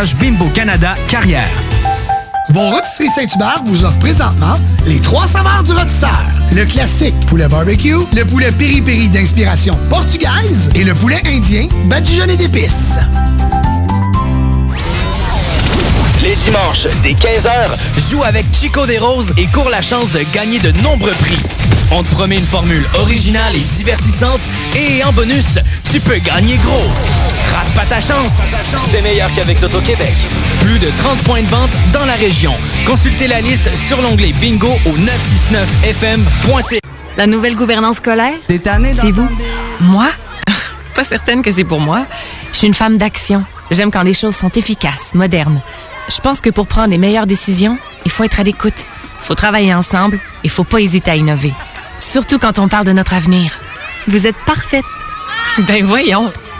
page Bimbo Canada Carrière. Vos rôtisseries Saint-Hubert vous offrent présentement les trois saveurs du rôtisseur. Le classique poulet barbecue, le poulet piri-piri d'inspiration portugaise et le poulet indien badigeonné d'épices. Les dimanches, dès 15h, joue avec Chico des Roses et cours la chance de gagner de nombreux prix. On te promet une formule originale et divertissante et en bonus, tu peux gagner gros. Rate pas ta chance. C'est meilleur qu'avec l'Auto-Québec. Plus de 30 points de vente dans la région. Consultez la liste sur l'onglet bingo au 969fm.ca. La nouvelle gouvernance scolaire, c'est vous? Moi? Pas certaine que c'est pour moi. Je suis une femme d'action. J'aime quand les choses sont efficaces, modernes. Je pense que pour prendre les meilleures décisions, il faut être à l'écoute. Il faut travailler ensemble. Il faut pas hésiter à innover. Surtout quand on parle de notre avenir. Vous êtes parfaite. Ben voyons.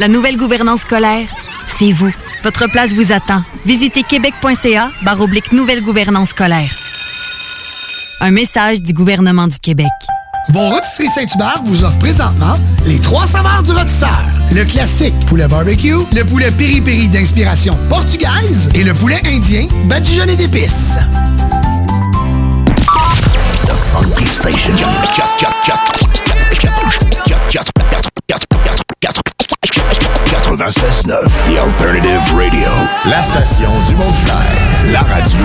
La nouvelle gouvernance scolaire, c'est vous. Votre place vous attend. Visitez québec.ca barre oblique nouvelle gouvernance scolaire. Un message du gouvernement du Québec. Vos rôtisseries Saint-Hubert vous offrent présentement les trois saveurs du rôtisseur. Le classique poulet barbecue, le poulet piri-piri d'inspiration portugaise et le poulet indien badigeonné d'épices. Funky Station. 96.9 The Alternative Radio. La station du mont La radio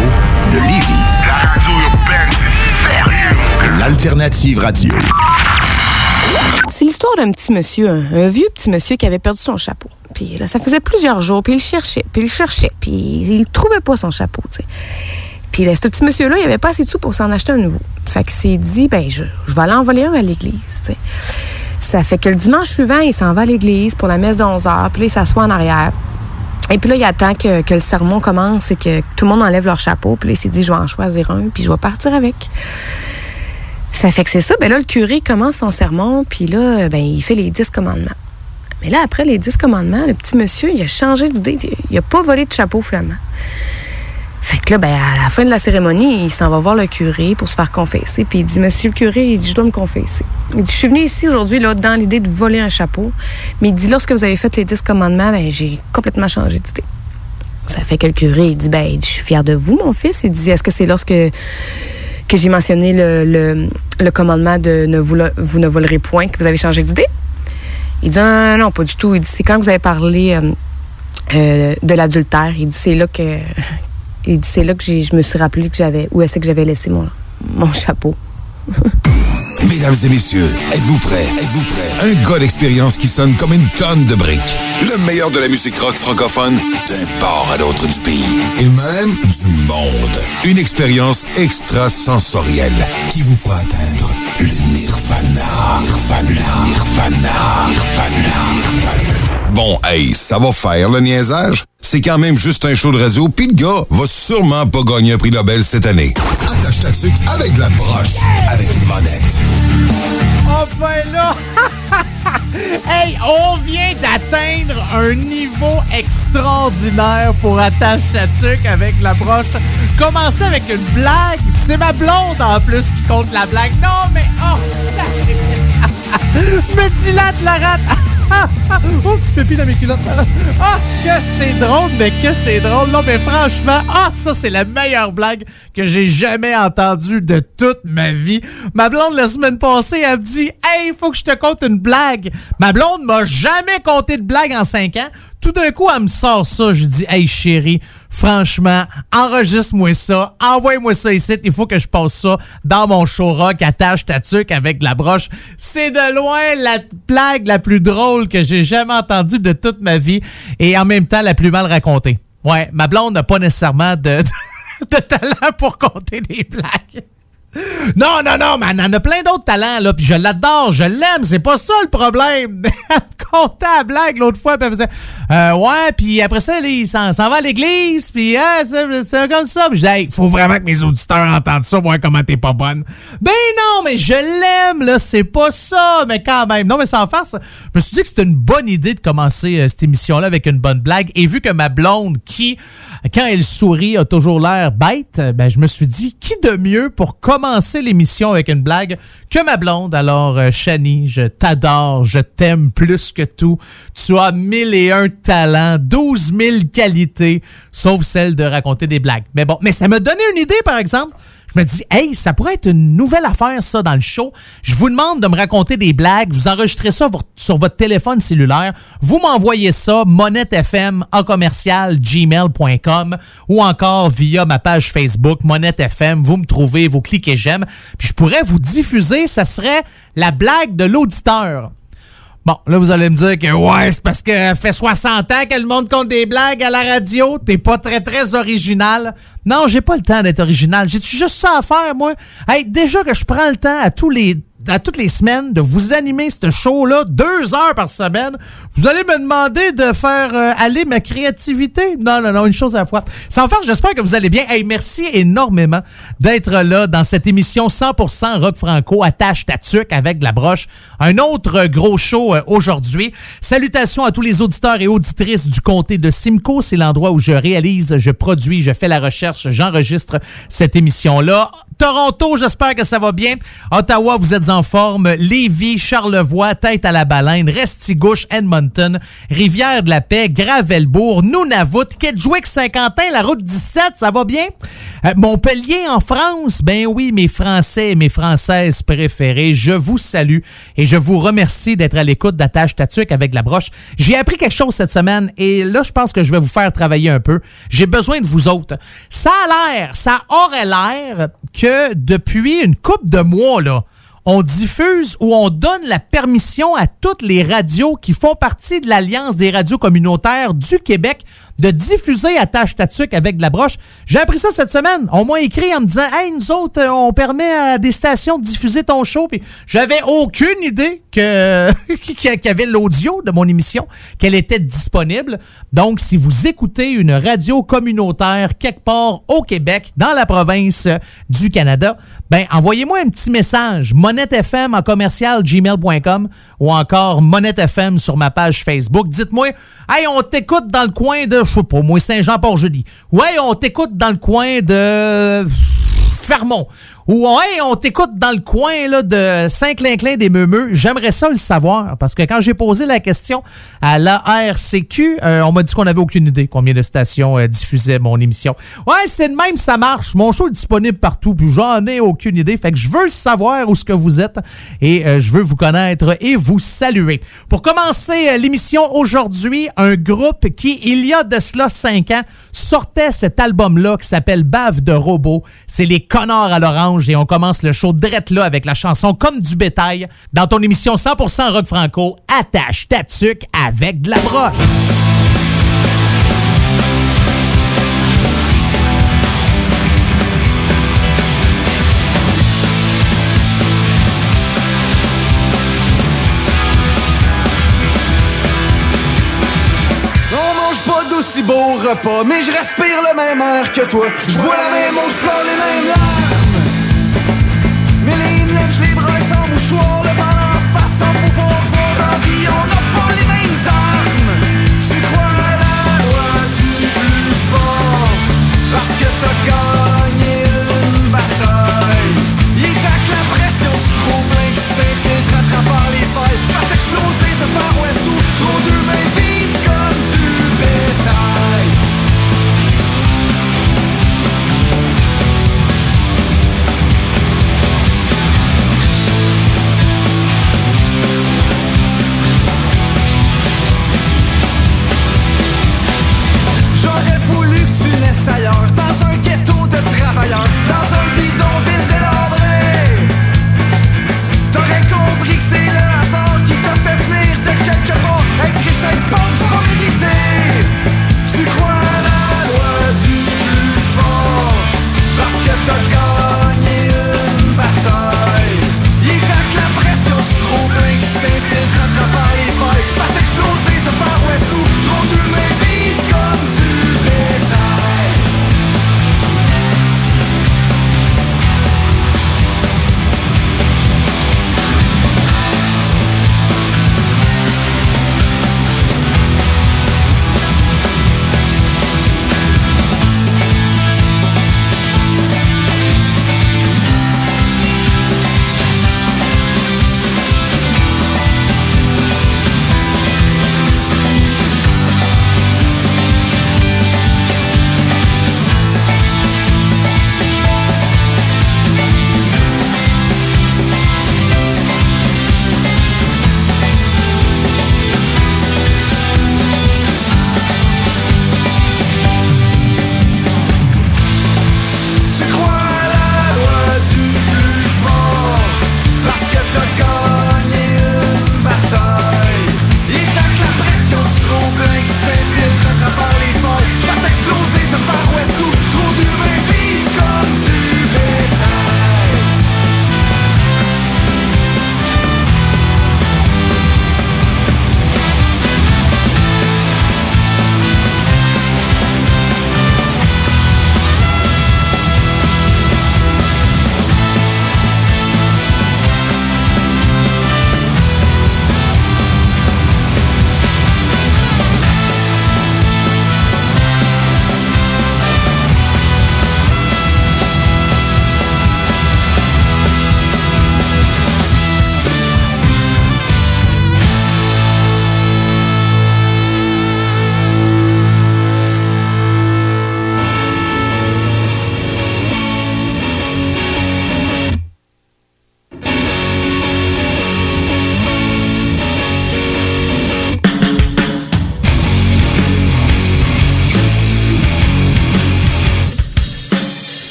de Lévis. La radio urbaine, c'est sérieux. L'Alternative Radio. C'est l'histoire d'un petit monsieur, un, un vieux petit monsieur qui avait perdu son chapeau. Puis là, ça faisait plusieurs jours, puis il le cherchait, puis il le cherchait, puis il trouvait pas son chapeau, tu sais. Puis là, ce petit monsieur-là, il avait pas assez de sous pour s'en acheter un nouveau. Fait qu'il s'est dit, ben, je, je vais aller en voler un à l'église, tu sais. Ça fait que le dimanche suivant, il s'en va à l'église pour la messe de 11 heures, puis là, il s'assoit en arrière. Et puis là, il attend que, le sermon commence et que tout le monde enlève leur chapeau. Puis là, il s'est dit, je vais en choisir un, puis je vais partir avec. Ça fait que c'est ça. Ben là, le curé commence son sermon, puis là, ben, il fait les dix commandements. Mais là, après les dix commandements, le petit monsieur, il a changé d'idée. Il a pas volé de chapeau, finalement. Fait que là, ben, à la fin de la cérémonie, il s'en va voir le curé pour se faire confesser. Puis il dit, Monsieur le curé, il dit, je dois me confesser. Il dit, je suis venu ici aujourd'hui, là, dans l'idée de voler un chapeau. Mais il dit, lorsque vous avez fait les dix commandements, ben, j'ai complètement changé d'idée. Ça fait que le curé, il dit, ben, je suis fier de vous, mon fils. Il dit, est-ce que c'est lorsque que j'ai mentionné le, le, commandement de ne vous, ne volerez point que vous avez changé d'idée? Il dit, non, non, pas du tout. Il dit, c'est quand vous avez parlé euh, euh, de l'adultère. Il dit, c'est là que, dit, c'est là que je me suis rappelé que j'avais, où est-ce que j'avais laissé mon, mon chapeau. Mesdames et messieurs, êtes-vous prêts? Êtes-vous prêts? Un gars d'expérience qui sonne comme une tonne de briques. Le meilleur de la musique rock francophone d'un port à l'autre du pays. Et même du monde. Une expérience extrasensorielle qui vous fera atteindre le nirvana. Nirvana. Nirvana. Nirvana. Bon, hey, ça va faire le niaisage. C'est quand même juste un show de radio, puis le gars va sûrement pas gagner un prix Nobel cette année. Attache ta tuque avec de la broche, avec une monette. Oh ben là! hey, on vient d'atteindre un niveau extraordinaire pour attache ta tuque avec la broche. Commencer avec une blague, c'est ma blonde en plus qui compte la blague. Non, mais oh! Me dilate la rate! oh, petit pépi dans mes culottes! Ah, que c'est drôle, mais que c'est drôle! Non, mais franchement, ah, ça, c'est la meilleure blague que j'ai jamais entendue de toute ma vie. Ma blonde, la semaine passée, elle me dit Hey, faut que je te conte une blague. Ma blonde m'a jamais conté de blague en cinq ans. Tout d'un coup, elle me sort ça. Je dis Hey, chérie, franchement, enregistre-moi ça, envoie-moi ça ici. Il faut que je passe ça dans mon show rock, attache ta tuque avec la broche. C'est de loin la blague la plus drôle que j'ai jamais entendue de toute ma vie et en même temps la plus mal racontée. Ouais, ma blonde n'a pas nécessairement de, de talent pour compter des blagues. Non, non, non, mais elle en a plein d'autres talents, là, puis je l'adore, je l'aime, c'est pas ça le problème. elle comptait à blague l'autre fois, puis elle faisait euh, Ouais, puis après ça, il s'en, va à l'église, puis hein, c'est, comme ça. Puis je disais, il faut vraiment que mes auditeurs entendent ça, voir comment t'es pas bonne. Ben non, mais je l'aime, là, c'est pas ça, mais quand même. Non, mais sans farce, je me suis dit que c'était une bonne idée de commencer euh, cette émission-là avec une bonne blague, et vu que ma blonde, qui, quand elle sourit, a toujours l'air bête, ben je me suis dit, qui de mieux pour commencer l'émission avec une blague que ma blonde. Alors, euh, Shani, je t'adore, je t'aime plus que tout. Tu as mille et un talents, douze mille qualités, sauf celle de raconter des blagues. Mais bon, mais ça m'a donné une idée, par exemple. Je me dis, hey, ça pourrait être une nouvelle affaire, ça, dans le show. Je vous demande de me raconter des blagues. Vous enregistrez ça sur votre téléphone cellulaire. Vous m'envoyez ça, monettefm en commercial gmail.com ou encore via ma page Facebook, monettefm. Vous me trouvez, vous cliquez j'aime. Puis je pourrais vous diffuser, ça serait la blague de l'auditeur. Bon, là, vous allez me dire que ouais, c'est parce que fait 60 ans qu'elle monte compte des blagues à la radio. T'es pas très, très original. Non, j'ai pas le temps d'être original. J'ai juste ça à faire, moi? Hey, déjà que je prends le temps à tous les à toutes les semaines de vous animer ce show-là deux heures par semaine. Vous allez me demander de faire euh, aller ma créativité? Non, non, non, une chose à la fois. Sans faire, j'espère que vous allez bien. Hey, merci énormément d'être là dans cette émission 100% rock franco attache ta avec la broche. Un autre gros show euh, aujourd'hui. Salutations à tous les auditeurs et auditrices du comté de Simcoe. C'est l'endroit où je réalise, je produis, je fais la recherche, j'enregistre cette émission-là. Toronto, j'espère que ça va bien. Ottawa, vous êtes en forme. Lévis, Charlevoix, Tête à la Baleine, Restigouche, Edmonton, Rivière de la Paix, Gravelbourg, Nunavut, Kedgewick, Saint-Quentin, la route 17, ça va bien? Euh, Montpellier en France, ben oui, mes Français et mes Françaises préférées, je vous salue et je vous remercie d'être à l'écoute d'Attache Tatuc avec la broche. J'ai appris quelque chose cette semaine et là, je pense que je vais vous faire travailler un peu. J'ai besoin de vous autres. Ça a l'air, ça aurait l'air que depuis une coupe de mois, là, on diffuse ou on donne la permission à toutes les radios qui font partie de l'Alliance des radios communautaires du Québec de diffuser à tâche tatuc avec de la broche. J'ai appris ça cette semaine. On m'a écrit en me disant Hey, nous autres, euh, on permet à des stations de diffuser ton show. Puis j'avais aucune idée qu'il y avait l'audio de mon émission, qu'elle était disponible. Donc, si vous écoutez une radio communautaire quelque part au Québec, dans la province du Canada, ben envoyez-moi un petit message. FM en commercial gmail.com ou encore FM sur ma page Facebook. Dites-moi, hey, on t'écoute dans le coin de je sais pas, moi, Saint-Jean-Port-Jeudi. Ouais, on t'écoute dans le coin de Fermont Ouais, on t'écoute dans le coin là, de Saint-Clinclin des Meumeux. J'aimerais ça le savoir parce que quand j'ai posé la question à l'ARCQ, euh, on m'a dit qu'on n'avait aucune idée combien de stations euh, diffusaient mon émission. Ouais, c'est de même, ça marche. Mon show est disponible partout, puis j'en ai aucune idée. Fait que je veux savoir où ce que vous êtes et euh, je veux vous connaître et vous saluer. Pour commencer l'émission aujourd'hui, un groupe qui, il y a de cela cinq ans, sortait cet album-là qui s'appelle Bave de robot. C'est les connards à l'orange et on commence le show direct là avec la chanson Comme du bétail dans ton émission 100% rock franco Attache ta avec de la broche. Beau repas, mais je respire le même air que toi. Je bois la même eau, je les mêmes larmes. Mais les je les bras sans mouchoir, le vent en face sans pouvoir voir en vie, on n'a pas les mêmes armes. Tu crois la loi du plus fort, parce que t'as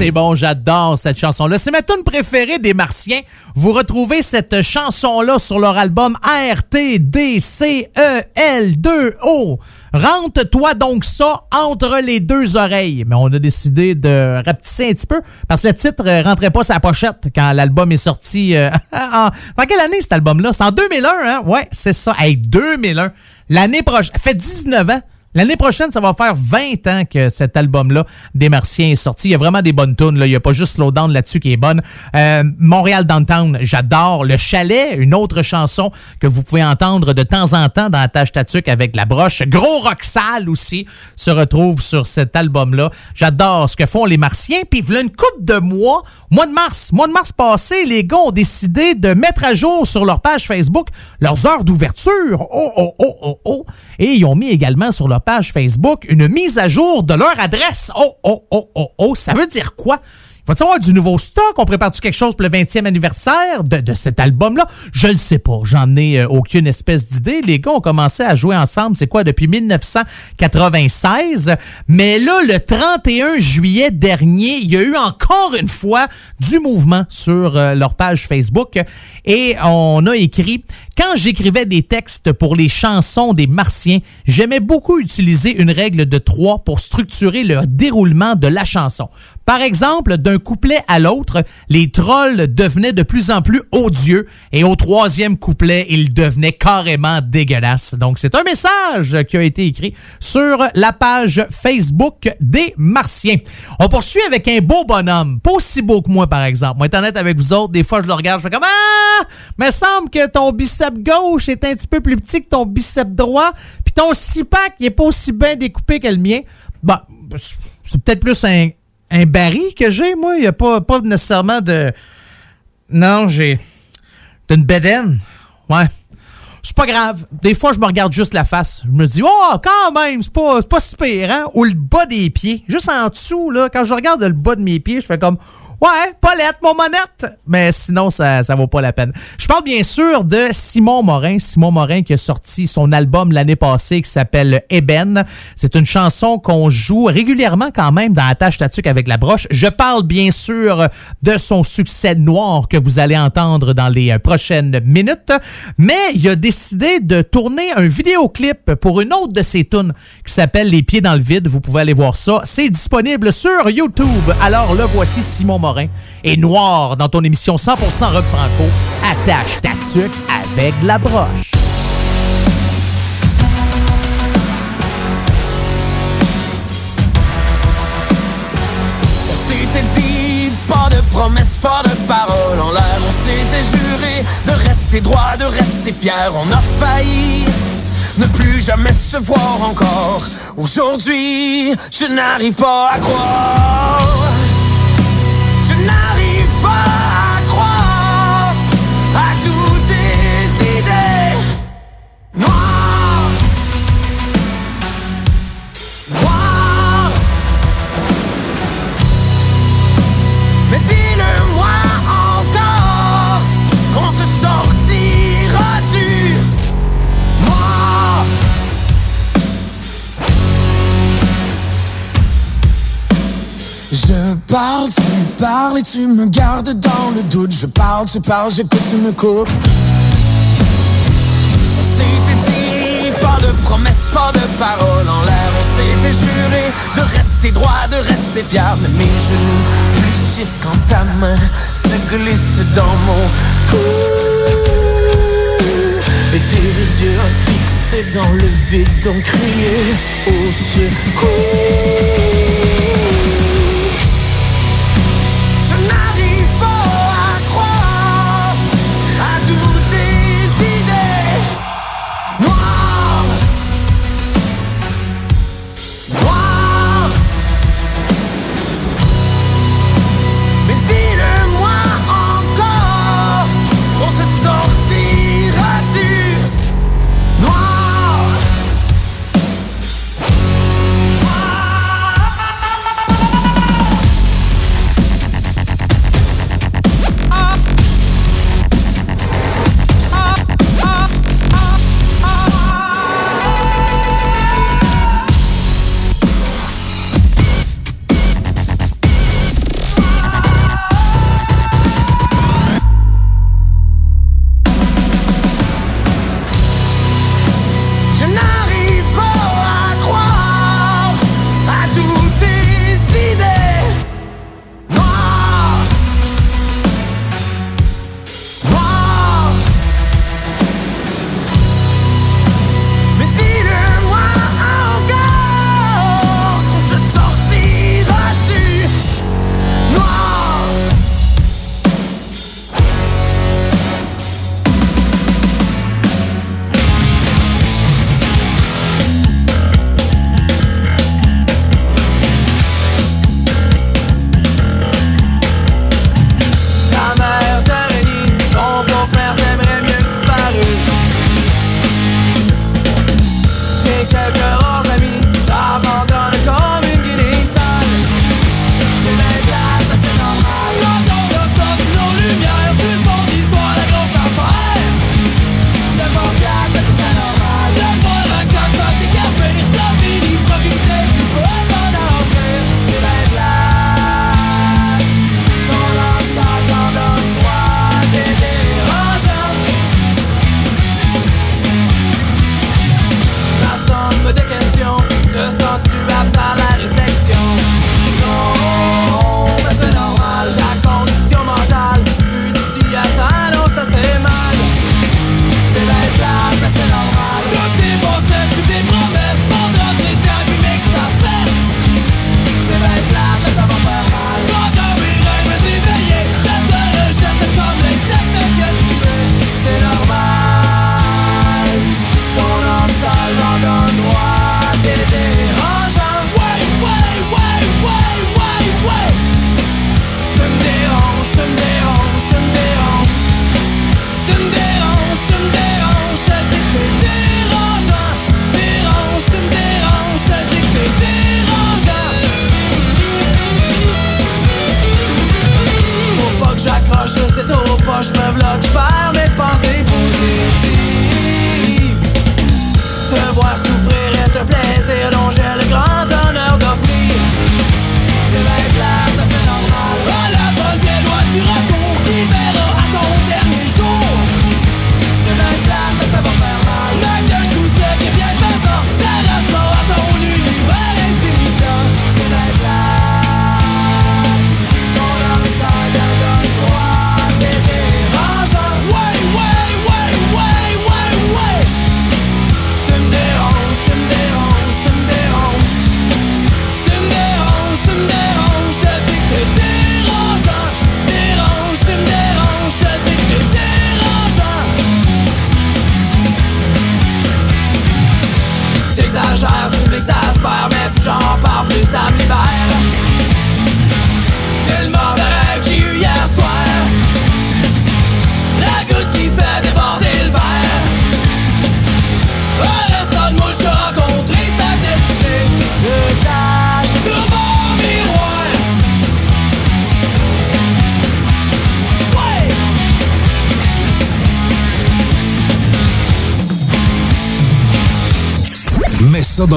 C'est bon, j'adore cette chanson-là. C'est ma tune préférée des Martiens. Vous retrouvez cette chanson-là sur leur album RTDCEL2O. Rentre-toi donc ça entre les deux oreilles. Mais on a décidé de rapetisser un petit peu parce que le titre rentrait pas sa pochette quand l'album est sorti. Euh, en, quelle année cet album-là? C'est en 2001, hein? Ouais, c'est ça. Hey, 2001. L'année prochaine. fait 19 ans. L'année prochaine, ça va faire 20 ans que cet album-là des Martiens est sorti. Il y a vraiment des bonnes tunes. Là. Il n'y a pas juste Slowdown là-dessus qui est bonne. Euh, Montréal Downtown, j'adore. Le Chalet, une autre chanson que vous pouvez entendre de temps en temps dans la tâche tatuc avec la broche. Gros rock sale aussi se retrouve sur cet album-là. J'adore ce que font les Martiens. Puis a une coupe de mois, mois de mars, mois de mars passé, les gars ont décidé de mettre à jour sur leur page Facebook leurs heures d'ouverture. Oh, oh, oh, oh, oh. Et ils ont mis également sur leur page Facebook une mise à jour de leur adresse. Oh, oh, oh, oh, oh. Ça veut dire quoi? Va-t-il du nouveau stock? On prépare-tu quelque chose pour le 20e anniversaire de, cet album-là? Je le sais pas. J'en ai euh, aucune espèce d'idée. Les gars ont commencé à jouer ensemble, c'est quoi, depuis 1996. Mais là, le 31 juillet dernier, il y a eu encore une fois du mouvement sur euh, leur page Facebook. Et on a écrit, quand j'écrivais des textes pour les chansons des Martiens, j'aimais beaucoup utiliser une règle de trois pour structurer le déroulement de la chanson. Par exemple, d'un couplet à l'autre, les trolls devenaient de plus en plus odieux et au troisième couplet, ils devenaient carrément dégueulasses. Donc, c'est un message qui a été écrit sur la page Facebook des Martiens. On poursuit avec un beau bonhomme, pas aussi beau que moi, par exemple. Moi, étant honnête avec vous autres, des fois, je le regarde, je fais comme Ah! Me semble que ton bicep gauche est un petit peu plus petit que ton bicep droit, puis ton six-pack, il est pas aussi bien découpé que le mien. Bah, c'est peut-être plus un, un baril que j'ai, moi. Il n'y a pas, pas nécessairement de. Non, j'ai. une bédaine. Ouais. C'est pas grave. Des fois, je me regarde juste la face. Je me dis, oh, quand même, c'est pas, pas si pire, hein? Ou le bas des pieds. Juste en dessous, là, quand je regarde le bas de mes pieds, je fais comme, Ouais, Paulette, mon monette. Mais sinon, ça, ça vaut pas la peine. Je parle bien sûr de Simon Morin. Simon Morin qui a sorti son album l'année passée qui s'appelle Eben. C'est une chanson qu'on joue régulièrement quand même dans la tâche avec la broche. Je parle bien sûr de son succès noir que vous allez entendre dans les prochaines minutes. Mais il a décidé de tourner un vidéoclip pour une autre de ses tunes qui s'appelle Les pieds dans le vide. Vous pouvez aller voir ça. C'est disponible sur YouTube. Alors le voici Simon Morin et noir dans ton émission 100% rock franco. Attache ta tuque avec la broche. On s'était dit, pas de promesses, pas de paroles en l'air. On s'était juré de rester droit, de rester fier. On a failli ne plus jamais se voir encore. Aujourd'hui, je n'arrive pas à croire. Parle, et tu me gardes dans le doute. Je parle, tu parles, j'écoute, tu me coupes. Pas de promesses, pas de paroles en l'air. On s'était juré de rester droit, de rester fier. Mais mes genoux fléchissent quand ta main se glisse dans mon cou. Et tes yeux fixés dans le vide ont crié au secours.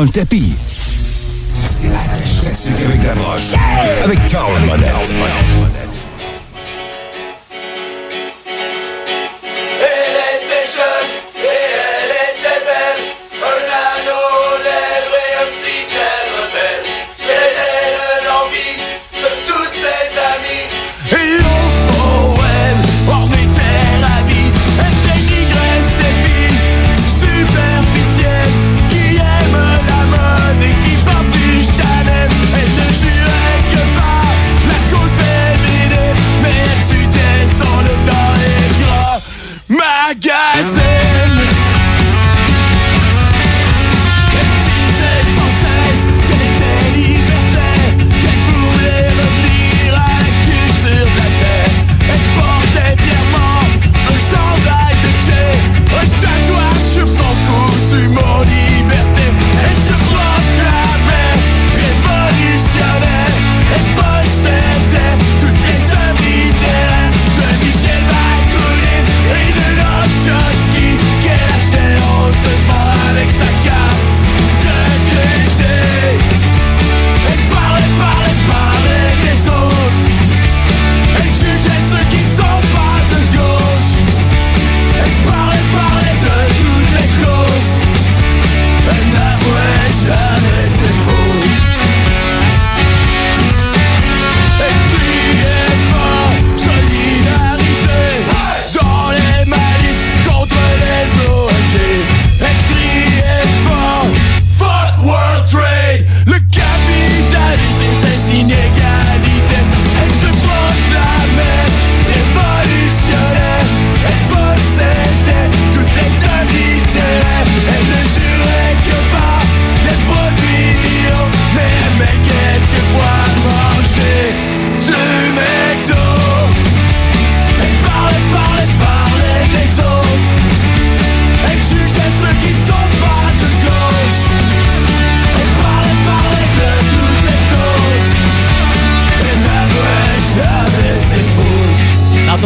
Dans le tapis.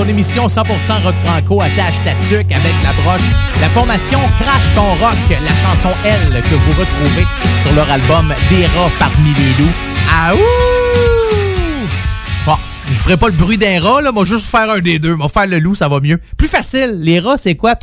Émission 100% rock franco attache ta tuque avec la broche. La formation Crash ton rock, la chanson Elle que vous retrouvez sur leur album Des rats parmi les loups. Ah Bon, je ferai pas le bruit d'un rat, là, moi juste faire un des deux. Moi faire le loup, ça va mieux. Plus facile, les rats, c'est quoi?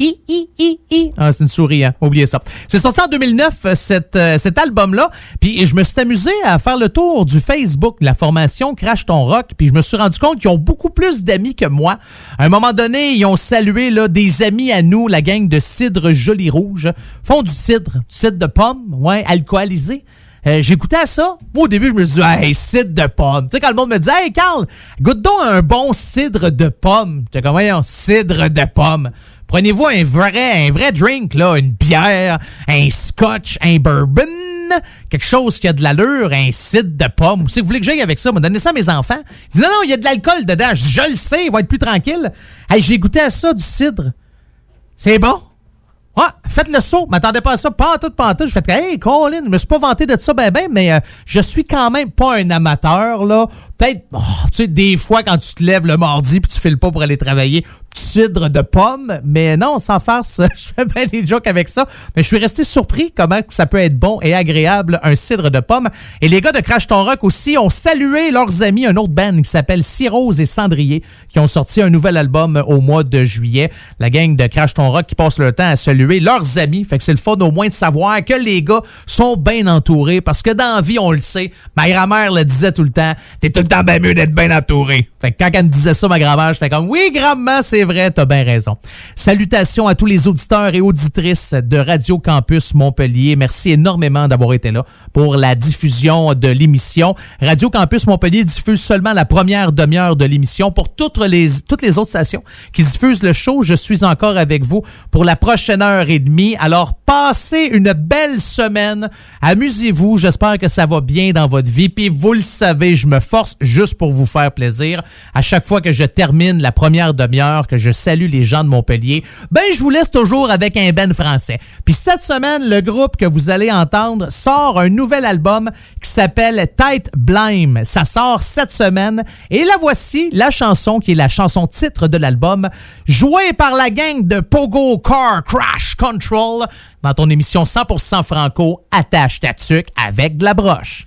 I, I, I, I. Ah, c'est une souris, hein? Oubliez ça. C'est sorti en 2009, euh, cet, euh, cet album-là. Puis je me suis amusé à faire le tour du Facebook de la formation Crash Ton Rock. Puis je me suis rendu compte qu'ils ont beaucoup plus d'amis que moi. À un moment donné, ils ont salué là, des amis à nous, la gang de Cidre Joli Rouge. Font du cidre, cidre de pomme, ouais, alcoolisé. Euh, j'écoutais ça. Moi, au début, je me disais, hey, cidre de pomme. Tu sais, quand le monde me disait, hey, Carl, goûte donc un bon cidre de pomme. J'étais comme, voyons, cidre de pomme. Prenez-vous un vrai, un vrai drink, là, une bière, un scotch, un bourbon, quelque chose qui a de l'allure, un cidre de pomme. Si vous voulez que j'aille avec ça, donnez ça à mes enfants. Il dit non, non, il y a de l'alcool dedans. Je, je le sais, il va être plus tranquille. Hey, j'ai goûté à ça, du cidre. C'est bon? Ah, faites le saut. M'attendais pas à ça. Pas tout, pas. Je fais, hey, Colin, je me suis pas vanté de ça, ben, ben, mais euh, je suis quand même pas un amateur, là. Peut-être, oh, tu sais, des fois, quand tu te lèves le mardi puis tu fais le pas pour aller travailler, cidre de pomme, mais non, sans farce, je fais bien des jokes avec ça. Mais je suis resté surpris comment ça peut être bon et agréable, un cidre de pomme. Et les gars de Crash Ton Rock aussi ont salué leurs amis, un autre band qui s'appelle Cirrose et Cendrier, qui ont sorti un nouvel album au mois de juillet. La gang de Crash Ton Rock qui passe le temps à saluer leurs amis. Fait que c'est le fun au moins de savoir que les gars sont bien entourés parce que dans la vie, on le sait. Ma grand-mère le disait tout le temps. T'es tout le temps bien mieux d'être bien entouré. Fait que quand elle me disait ça, ma grand-mère, je fais comme oui, grand-mère, c'est vrai, t'as bien raison. Salutations à tous les auditeurs et auditrices de Radio Campus Montpellier. Merci énormément d'avoir été là pour la diffusion de l'émission. Radio Campus Montpellier diffuse seulement la première demi-heure de l'émission. Pour toutes les, toutes les autres stations qui diffusent le show, je suis encore avec vous pour la prochaine heure et demie. Alors, passez une belle semaine. Amusez-vous. J'espère que ça va bien dans votre vie. Puis, vous le savez, je me force juste pour vous faire plaisir. À chaque fois que je termine la première demi-heure, que je salue les gens de Montpellier, ben, je vous laisse toujours avec un ben français. Puis, cette semaine, le groupe que vous allez entendre sort un nouvel album qui s'appelle Tight Blime. Ça sort cette semaine. Et la voici, la chanson qui est la chanson titre de l'album, jouée par la gang de Pogo Car Crash Control dans ton émission 100% franco Attache ta tuque avec de la broche.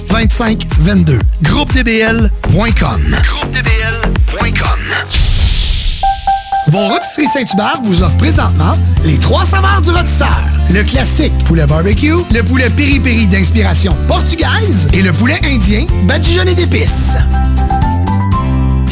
2522. GroupeDBL.com. GroupeDBL.com. Vos rôtisseries Saint-Hubert vous offre présentement les trois saveurs du rôtisseur. Le classique poulet barbecue, le poulet piri-piri d'inspiration portugaise et le poulet indien badigeonné d'épices.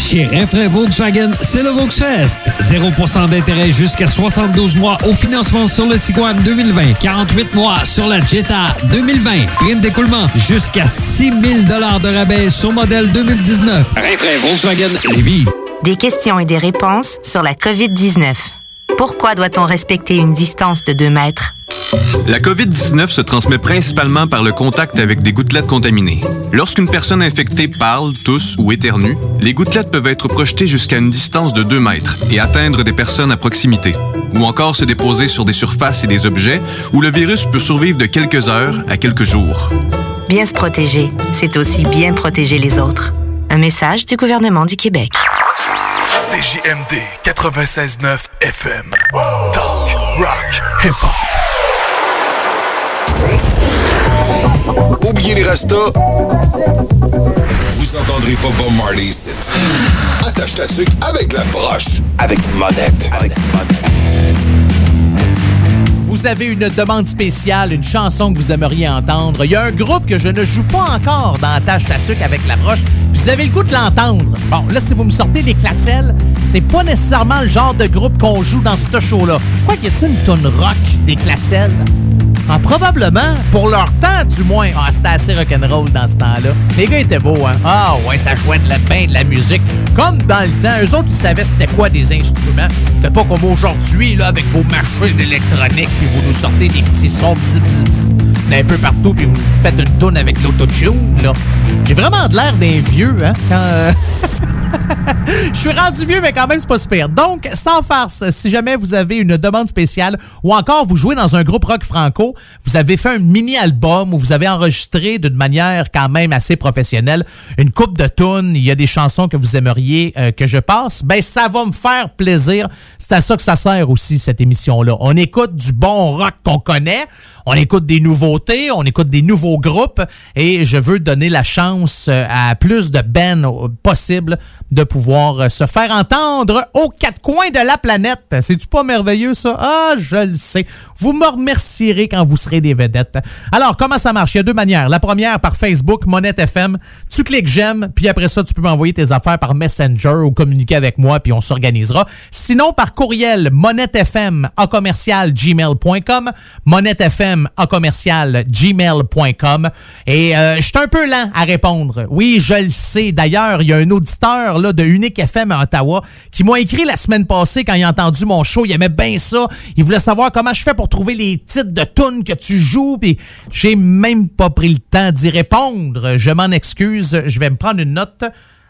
Chez Renfrais Volkswagen, c'est le Volksfest. 0% d'intérêt jusqu'à 72 mois au financement sur le Tiguan 2020. 48 mois sur la Jetta 2020. Prime d'écoulement jusqu'à 6 000 de rabais sur modèle 2019. Renfrais Volkswagen Lévis. Des questions et des réponses sur la COVID-19. Pourquoi doit-on respecter une distance de 2 mètres? La COVID-19 se transmet principalement par le contact avec des gouttelettes contaminées. Lorsqu'une personne infectée parle, tousse ou éternue, les gouttelettes peuvent être projetées jusqu'à une distance de 2 mètres et atteindre des personnes à proximité, ou encore se déposer sur des surfaces et des objets où le virus peut survivre de quelques heures à quelques jours. Bien se protéger, c'est aussi bien protéger les autres. Un message du gouvernement du Québec. CJMD 96.9 FM. Talk, rock, hip-hop. Oubliez les rastas. Vous entendrez pas Bob Marley ici. Attache ta tuque avec la broche. Avec monette. Avec Vous avez une demande spéciale, une chanson que vous aimeriez entendre. Il y a un groupe que je ne joue pas encore dans Attache ta tuque avec la broche. Vous avez le goût de l'entendre. Bon, là, si vous me sortez les classelles, c'est pas nécessairement le genre de groupe qu'on joue dans ce show-là. Quoi qu'il y ait une tonne rock des classelles? Ah, probablement, pour leur temps du moins. Ah, c'était assez rock'n'roll dans ce temps-là. Les gars étaient beaux, hein? Ah ouais, ça jouait de la bain de la musique. Comme dans le temps, eux autres, ils savaient c'était quoi des instruments. C'était pas comme aujourd'hui, là, avec vos machines électroniques, puis vous nous sortez des petits sons bzz, bzz, bzz, un peu partout, puis vous faites une tonne avec l'autotune, là. J'ai vraiment de l'air d'un vieux, hein, quand... euh, Je suis rendu vieux, mais quand même, c'est pas super. Donc, sans farce, si jamais vous avez une demande spéciale ou encore vous jouez dans un groupe rock franco, vous avez fait un mini-album où vous avez enregistré d'une manière quand même assez professionnelle une coupe de tunes, il y a des chansons que vous aimeriez euh, que je passe, ben ça va me faire plaisir. C'est à ça que ça sert aussi, cette émission-là. On écoute du bon rock qu'on connaît, on écoute des nouveautés, on écoute des nouveaux groupes et je veux donner la chance euh, à plus de bands possible de pouvoir euh, se faire entendre aux quatre coins de la planète. C'est-tu pas merveilleux, ça? Ah, je le sais. Vous me remercierez quand vous serez des vedettes. Alors, comment ça marche? Il y a deux manières. La première, par Facebook, Monette FM. Tu cliques j'aime, puis après ça, tu peux m'envoyer tes affaires par Messenger ou communiquer avec moi, puis on s'organisera. Sinon, par courriel, monettefm à commercial gmail.com, monettefm à commercial gmail.com. Et euh, je suis un peu lent à répondre. Oui, je le sais. D'ailleurs, il y a un auditeur de Unique FM à Ottawa qui m'a écrit la semaine passée quand il a entendu mon show. Il aimait bien ça. Il voulait savoir comment je fais pour trouver les titres de tunes que tu joues. Puis j'ai même pas pris le temps d'y répondre. Je m'en excuse. Je vais me prendre une note.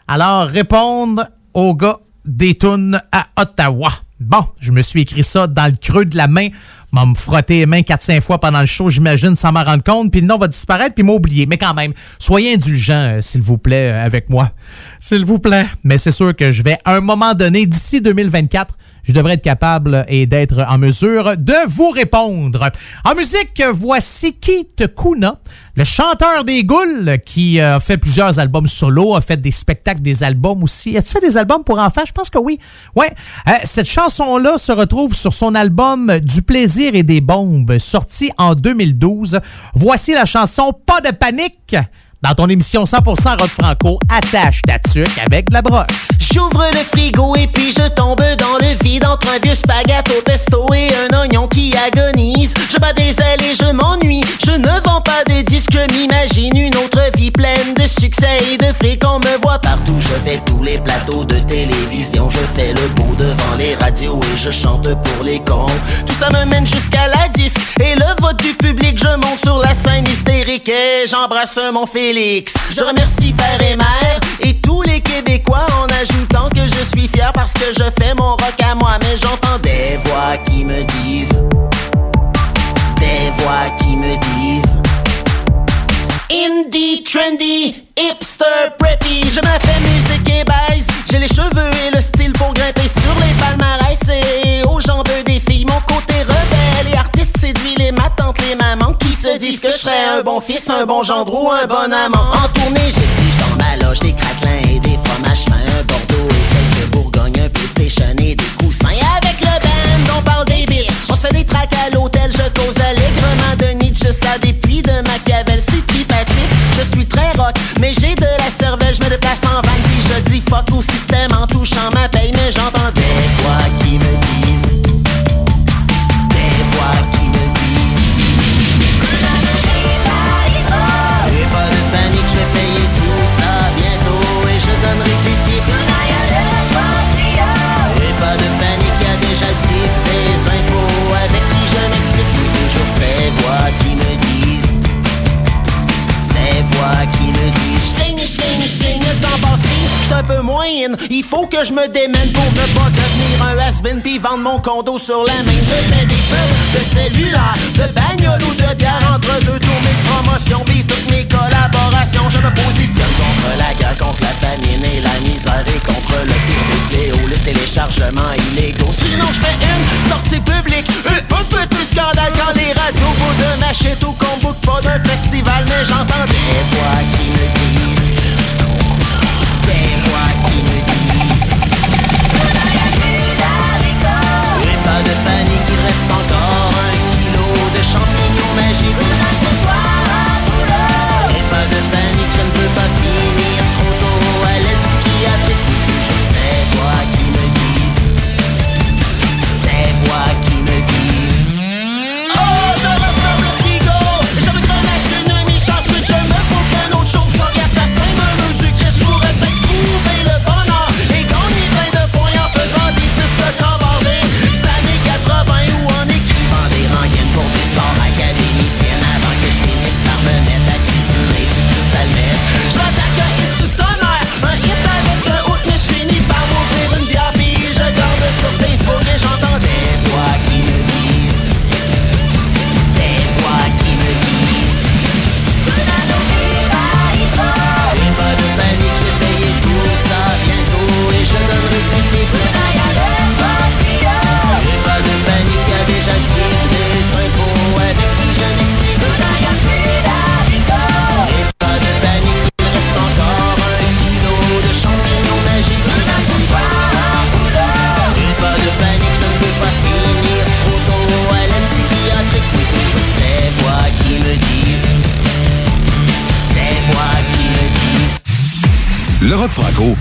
Alors, répondre au gars des tunes à Ottawa. Bon, je me suis écrit ça dans le creux de la main. M'a me frotter les mains 4-5 fois pendant le show, j'imagine, sans m'en rendre compte. Puis le nom va disparaître, puis m'a oublié. Mais quand même, soyez indulgents, euh, s'il vous plaît, euh, avec moi. S'il vous plaît. Mais c'est sûr que je vais, à un moment donné, d'ici 2024, je devrais être capable et d'être en mesure de vous répondre. En musique, voici Keith Kuna, le chanteur des Goules, qui euh, a fait plusieurs albums solo, a fait des spectacles, des albums aussi. As-tu fait des albums pour enfants? Je pense que oui. Ouais. Euh, cette chanson-là se retrouve sur son album Du plaisir et des bombes, sorti en 2012. Voici la chanson Pas de panique dans ton émission 100% rock franco, attache ta tuque avec de la broche. J'ouvre le frigo et puis je tombe dans le vide entre un vieux spaghetti au pesto et un oignon qui agonise. Je bats des ailes et je m'ennuie. Je ne vends pas de disques, je m'imagine une autre vie pleine de succès et de fric, on me voit partout. Je fais tous les plateaux de télévision. Je fais le beau devant les radios et je chante pour les cons. Tout ça me mène jusqu'à la disque et le vote du public. Je monte sur la scène hystérique et j'embrasse mon Je remercie père et mère et tous les Québécois en ajoutant que je suis fier parce que je fais mon rock à moi. Mais j'entends des voix qui me disent, des voix qui me disent. Indie, trendy, hipster, preppy Je me fais musique et J'ai les cheveux et le style pour grimper sur les palmarès Et aux jambes des filles Mon côté rebelle et artiste séduit les ma tante, les mamans Qui se disent que je serais un bon fils, un bon gendre ou un bon amant. En tournée j'exige dans ma loge des craquelins et des fromages fins Un Bordeaux et quelques Bourgognes, un PlayStation et des coussins. Avec le band on parle des bitches. On se fait des tracks à l'hôtel, je me démène pour ne pas devenir un has-been Pis vendre mon condo sur la main. Je fais des pubs de cellulaire, de bagnole ou de bière Entre deux tournées de promotion Pis toutes mes collaborations. Je me positionne contre la guerre, contre la famine et la misère Et contre le pire des fléaux, le téléchargement illégaux. Sinon je fais une sortie publique Un petit scandale quand les radios Bout de ma shit ou qu'on boucle pas d'un festival Mais j'entends des voix qui me disent Des voix qui me disent de panique, il reste encore un kilo de champignons magiques. Et pas de panique, je ne veux pas finir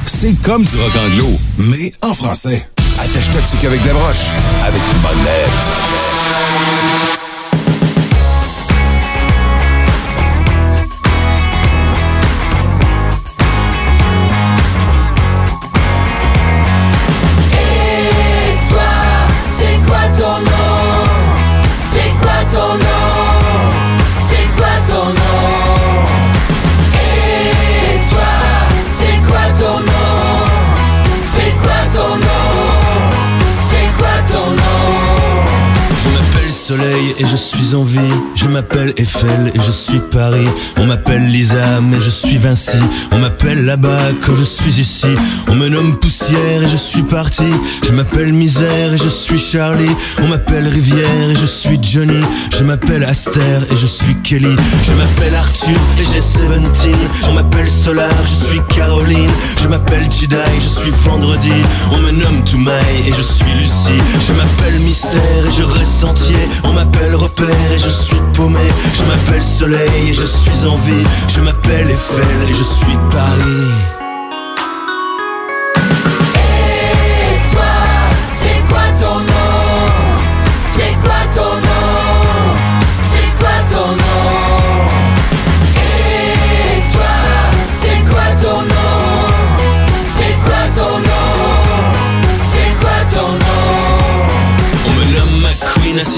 C'est comme du rock anglo, mais en français. Attache-toi dessus qu'avec des broches, avec une bonne et je suis en vie. Je m'appelle Eiffel et je suis Paris. On m'appelle Lisa mais je suis Vinci. On m'appelle là-bas quand je suis ici. On me nomme Poussière et je suis parti. Je m'appelle Misère et je suis Charlie. On m'appelle Rivière et je suis Johnny. Je m'appelle Aster et je suis Kelly. Je m'appelle Arthur et j'ai 17. On m'appelle Solar, je suis Caroline. Je m'appelle Jedi, je suis Vendredi. On me nomme Toumaï et je suis Lucie. Je m'appelle Mystère et je reste entier. On m'appelle Et je suis paumé. Je m'appelle Soleil et je suis en vie. Je m'appelle Eiffel et je suis Paris.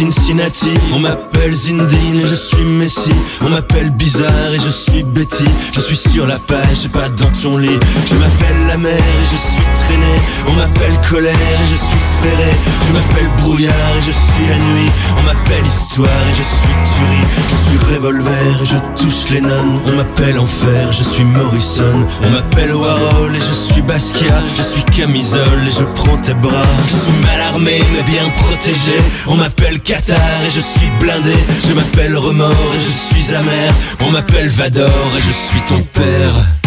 Cincinnati. On m'appelle Zindine et je suis Messi. On m'appelle bizarre et je suis Betty. Je suis sur la page et pas dans ton lit. Je m'appelle la mer et je suis traîné. On m'appelle colère et je suis ferré. Je m'appelle brouillard et je suis la nuit. On m'appelle histoire et je suis tuerie. Je suis revolver et je touche les nonnes. On m'appelle enfer, je suis Morrison. On m'appelle Warhol et je suis Basquiat. Je suis camisole et je prends tes bras. Je suis mal armé mais bien protégé. On m'appelle et je suis blindé. Je m'appelle Remords et je suis amer. On m'appelle Vador et je suis ton père.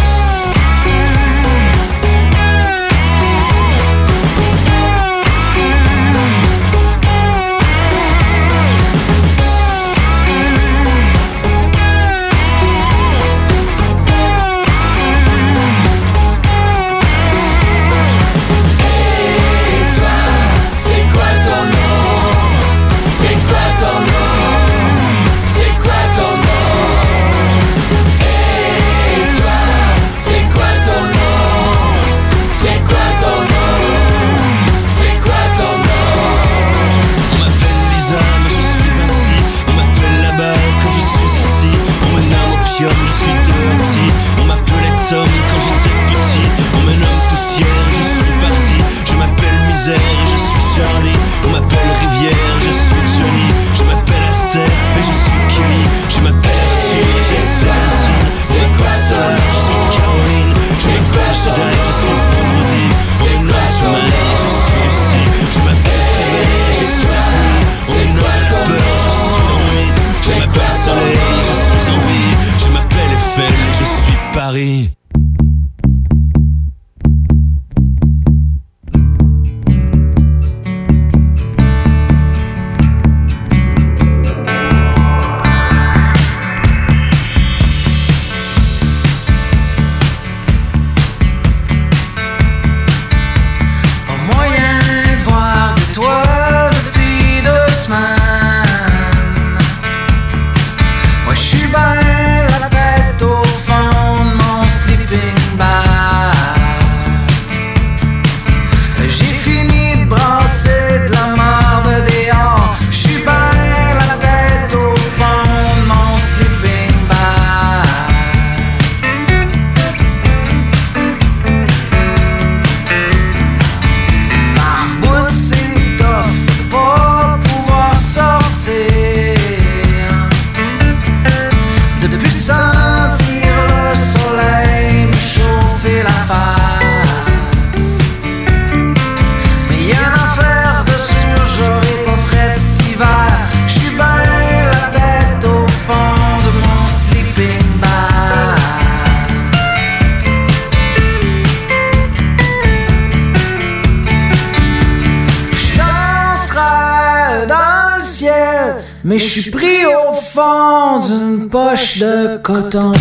Mais je suis pris au fond d'une poche de coton.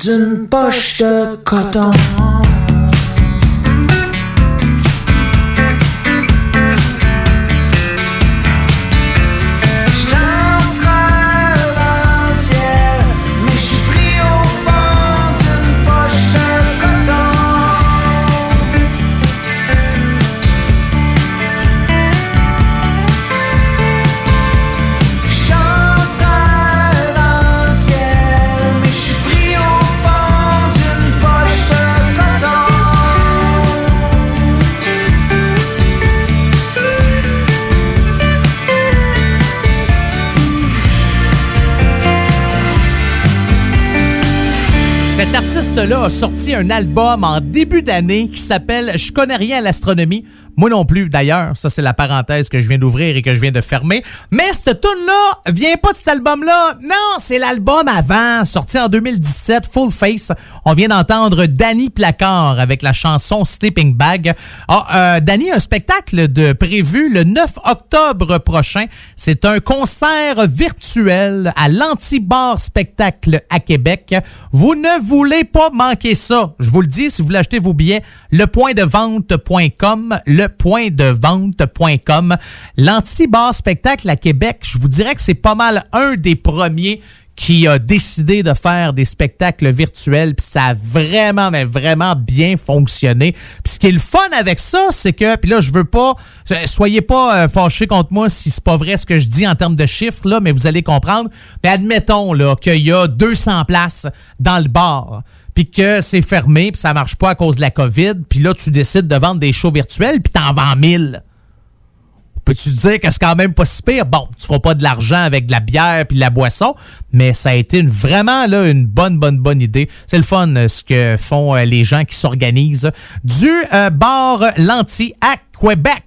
Altın başta katan. Artiste-là a sorti un album en début d'année qui s'appelle Je connais rien à l'astronomie. Moi non plus, d'ailleurs. Ça, c'est la parenthèse que je viens d'ouvrir et que je viens de fermer. Mais cette tune-là vient pas de cet album-là. Non, c'est l'album avant, sorti en 2017, Full Face. On vient d'entendre Danny Placard avec la chanson Sleeping Bag. Ah, euh, Danny un spectacle de prévu le 9 octobre prochain. C'est un concert virtuel à l'Anti-Bar Spectacle à Québec. Vous ne voulez pas manquer ça. Je vous le dis, si vous voulez acheter vos billets, lepointdevente.com, le pointdevente.com. L'anti-bar spectacle à Québec, je vous dirais que c'est pas mal un des premiers qui a décidé de faire des spectacles virtuels, puis ça a vraiment, mais vraiment bien fonctionné. Puis ce qui est le fun avec ça, c'est que, puis là, je veux pas, soyez pas euh, fâchés contre moi si c'est pas vrai ce que je dis en termes de chiffres, là, mais vous allez comprendre. Mais admettons, là, qu'il y a 200 places dans le bar puis que c'est fermé, puis ça marche pas à cause de la COVID, puis là, tu décides de vendre des shows virtuels, puis t'en vends 1000. Peux-tu dire que c'est quand même pas si pire? Bon, tu feras pas de l'argent avec de la bière puis de la boisson, mais ça a été vraiment une bonne, bonne, bonne idée. C'est le fun euh, ce que font euh, les gens qui s'organisent du euh, bar Lanty à Québec.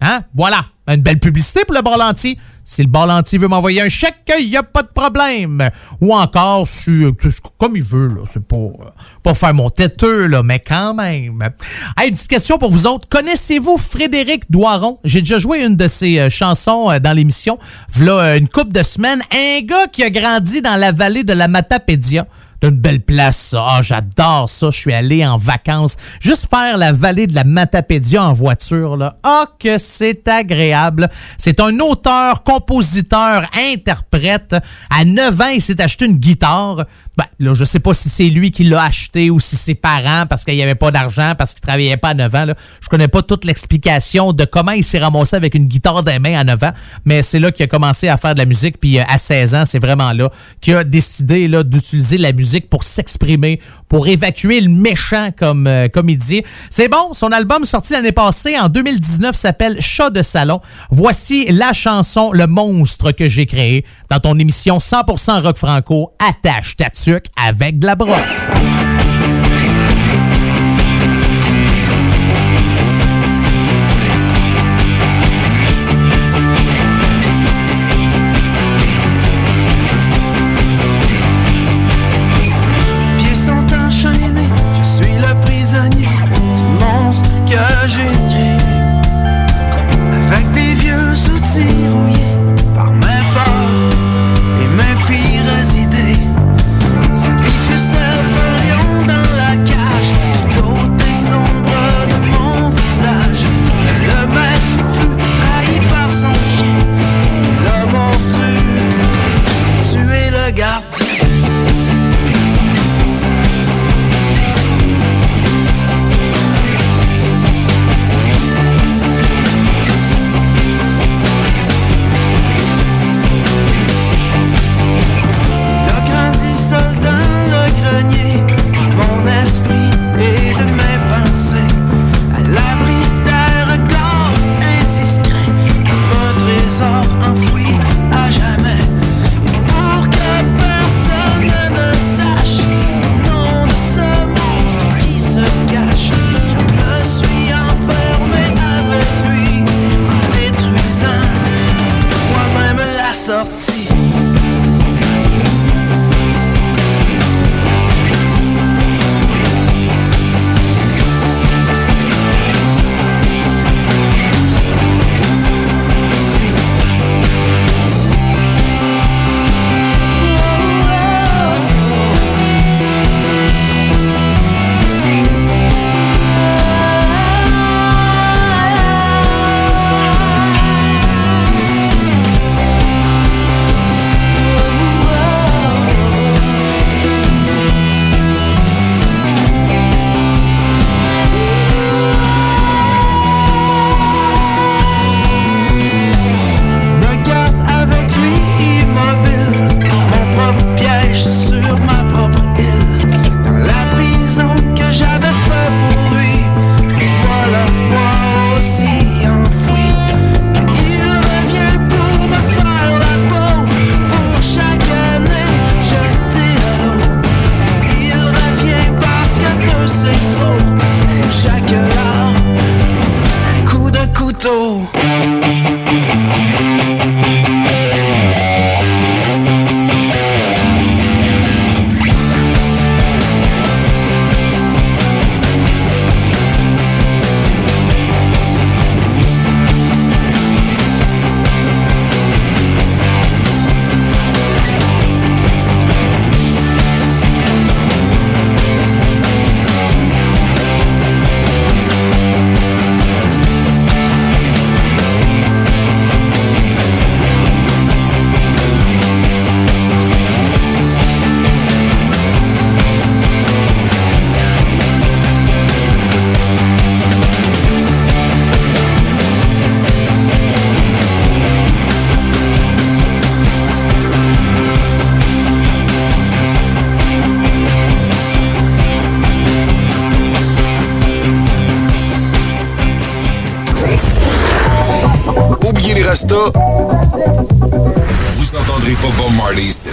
Hein? Voilà, une belle publicité pour le bar Lanty. Si le Balanti veut m'envoyer un chèque, il n'y a pas de problème. Ou encore, si, comme il veut, là, c'est pas, pas faire mon têteux, là, mais quand même. Hey, une petite question pour vous autres. Connaissez-vous Frédéric Doiron? J'ai déjà joué une de ses euh, chansons euh, dans l'émission, voilà euh, une couple de semaines. Un gars qui a grandi dans la vallée de la Matapédia une belle place, ça. Ah, j'adore ça. Je suis allé en vacances. Juste faire la vallée de la Matapédia en voiture, là. Ah, que c'est agréable. C'est un auteur, compositeur, interprète. À 9 ans, il s'est acheté une guitare. Ben, là, je sais pas si c'est lui qui l'a acheté ou si ses parents parce qu'il n'y avait pas d'argent, parce qu'il travaillait pas à 9 ans. Là. Je connais pas toute l'explication de comment il s'est ramassé avec une guitare des mains à 9 ans, mais c'est là qu'il a commencé à faire de la musique. Puis euh, à 16 ans, c'est vraiment là qu'il a décidé là, d'utiliser la musique pour s'exprimer, pour évacuer le méchant, comme, euh, comme dit. C'est bon, son album sorti l'année passée, en 2019, s'appelle Chat de salon. Voici la chanson Le monstre que j'ai créé dans ton émission 100% rock franco. Attache ta avec de la broche. Rasta, vous entendrez pas Bob Marley ici.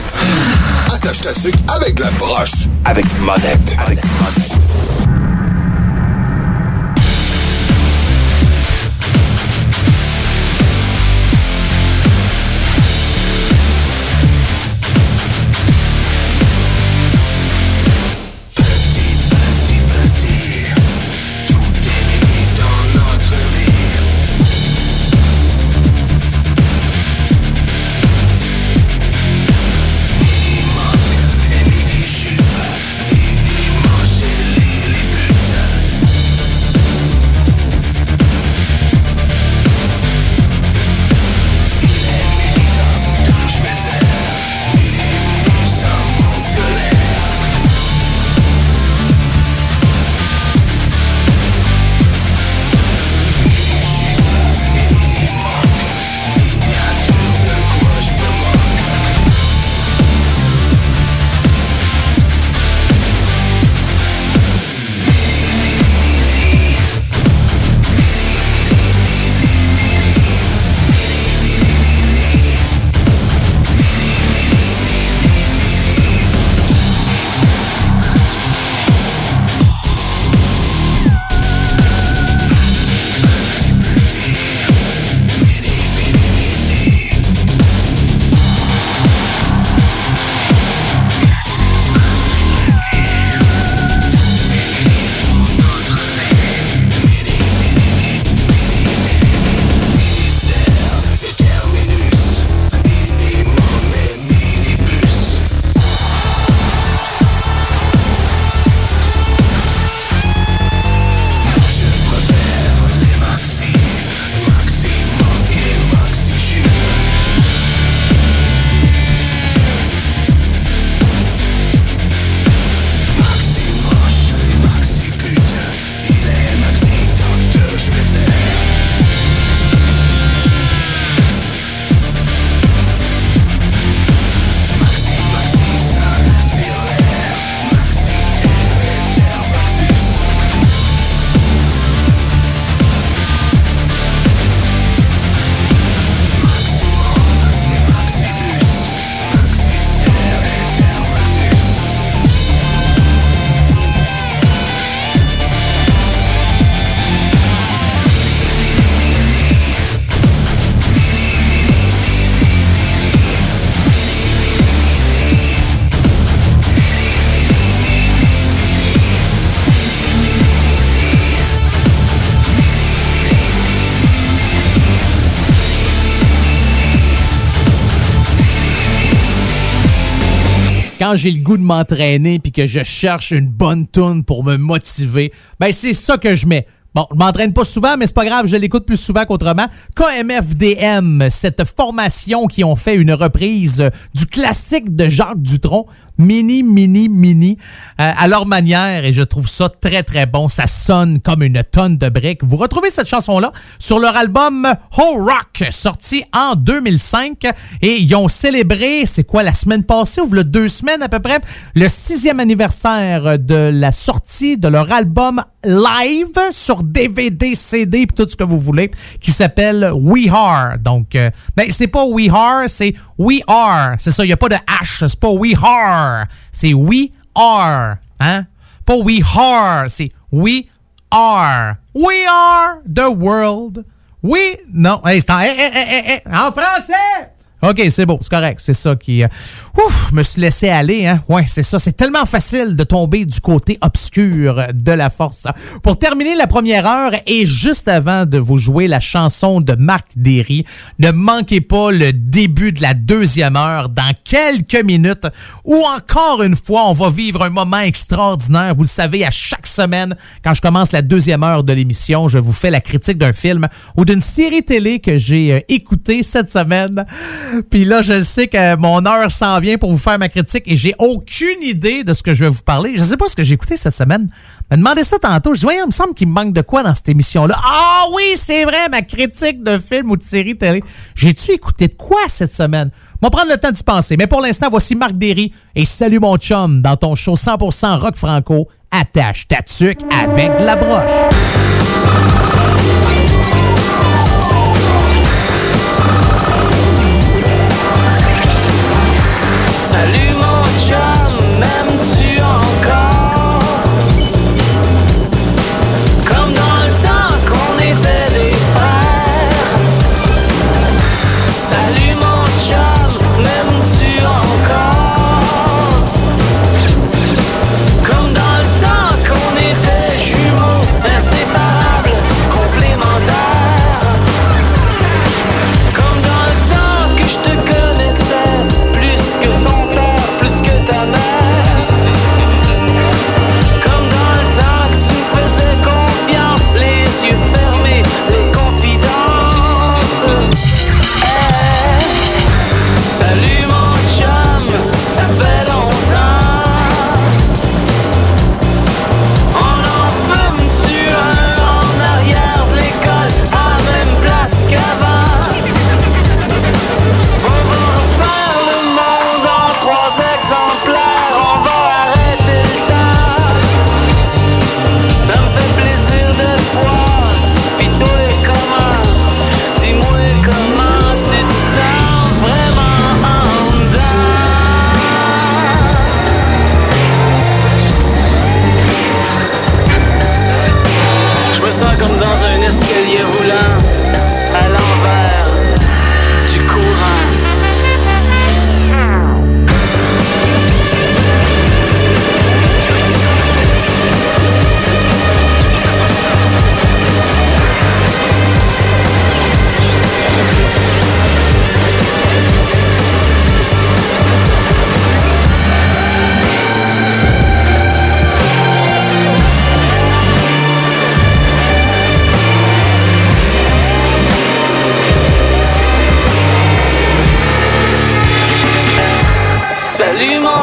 Attache ta tuque avec la broche. Avec monette. Avec quand j'ai le goût de m'entraîner puis que je cherche une bonne tune pour me motiver, ben c'est ça que je mets. Bon, je m'entraîne pas souvent, mais c'est pas grave, je l'écoute plus souvent qu'autrement. KMFDM, cette formation qui ont fait une reprise du classique de Jacques Dutronc, mini, mini, mini, euh, à leur manière, et je trouve ça très, très bon. Ça sonne comme une tonne de briques. Vous retrouvez cette chanson-là sur leur album Whole Rock, sorti en 2005, et ils ont célébré, c'est quoi, la semaine passée, ou le deux semaines à peu près, le sixième anniversaire de la sortie de leur album live sur DVD, CD, puis tout ce que vous voulez, qui s'appelle We Are. Donc, euh, ben, c'est pas We Are, c'est We Are. C'est ça, il n'y a pas de H, c'est pas We Are. C'est We Are. Hein? Pas We Are, c'est We Are. We are the world. We. Non, hey, c'est en, hey, hey, en français! OK, c'est beau, c'est correct. C'est ça qui. Euh, ouf, me suis laissé aller, hein. Ouais, c'est ça. C'est tellement facile de tomber du côté obscur de la force. Pour terminer la première heure et juste avant de vous jouer la chanson de Marc Derry, ne manquez pas le début de la deuxième heure dans quelques minutes où encore une fois, on va vivre un moment extraordinaire. Vous le savez, à chaque semaine, quand je commence la deuxième heure de l'émission, je vous fais la critique d'un film ou d'une série télé que j'ai euh, écouté cette semaine. Puis là, je sais que mon heure s'en vient pour vous faire ma critique et j'ai aucune idée de ce que je vais vous parler. Je sais pas ce que j'ai écouté cette semaine. Me demandez ça tantôt. Je dis, voyons, il me semble qu'il me manque de quoi dans cette émission-là. Ah oui, c'est vrai, ma critique de film ou de série télé. J'ai-tu écouté de quoi cette semaine? On va prendre le temps d'y penser. Mais pour l'instant, voici Marc Derry et Salut mon chum dans ton show 100% rock franco. Attache ta tuque avec de la broche.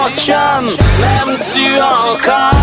mon chum, m'aimes-tu encore?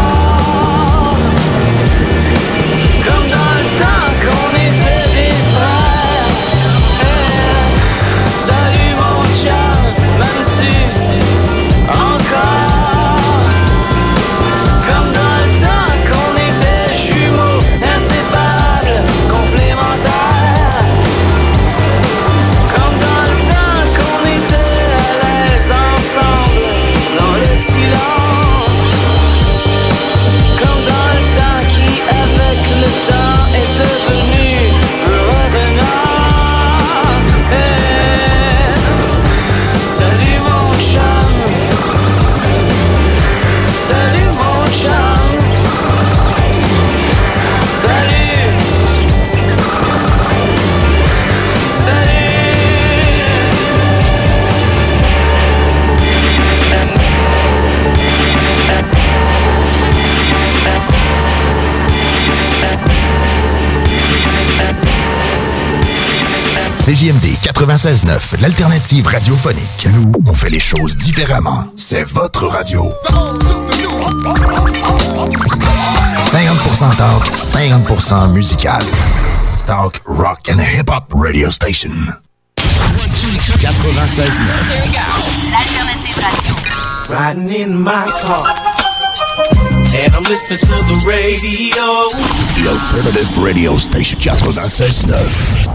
CJMD 96.9, l'alternative radiophonique. Nous, on fait les choses différemment. C'est votre radio. 50% talk, 50% musical. Talk, rock and hip-hop radio station. 96.9. L'alternative radio. Riding in my car. And I'm listening to the radio. The alternative radio station 96.9.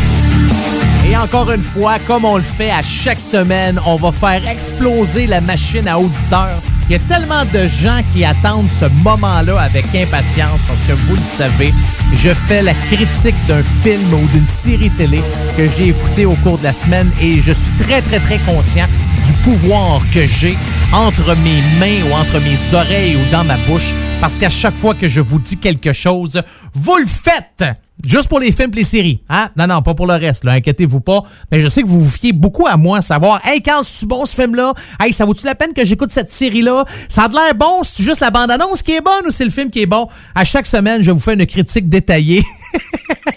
Et encore une fois, comme on le fait à chaque semaine, on va faire exploser la machine à auditeurs. Il y a tellement de gens qui attendent ce moment-là avec impatience parce que vous le savez, je fais la critique d'un film ou d'une série télé que j'ai écouté au cours de la semaine et je suis très très très conscient du pouvoir que j'ai entre mes mains ou entre mes oreilles ou dans ma bouche parce qu'à chaque fois que je vous dis quelque chose, vous le faites. Juste pour les films et les séries. Hein? Non, non, pas pour le reste. Inquiétez-vous pas. Mais je sais que vous vous fiez beaucoup à moi, savoir, hey, Carl, c'est bon ce film-là? Hey, ça vaut-tu la peine que j'écoute cette série-là? Ça a l'air bon? C'est juste la bande-annonce qui est bonne ou c'est le film qui est bon? À chaque semaine, je vous fais une critique détaillée.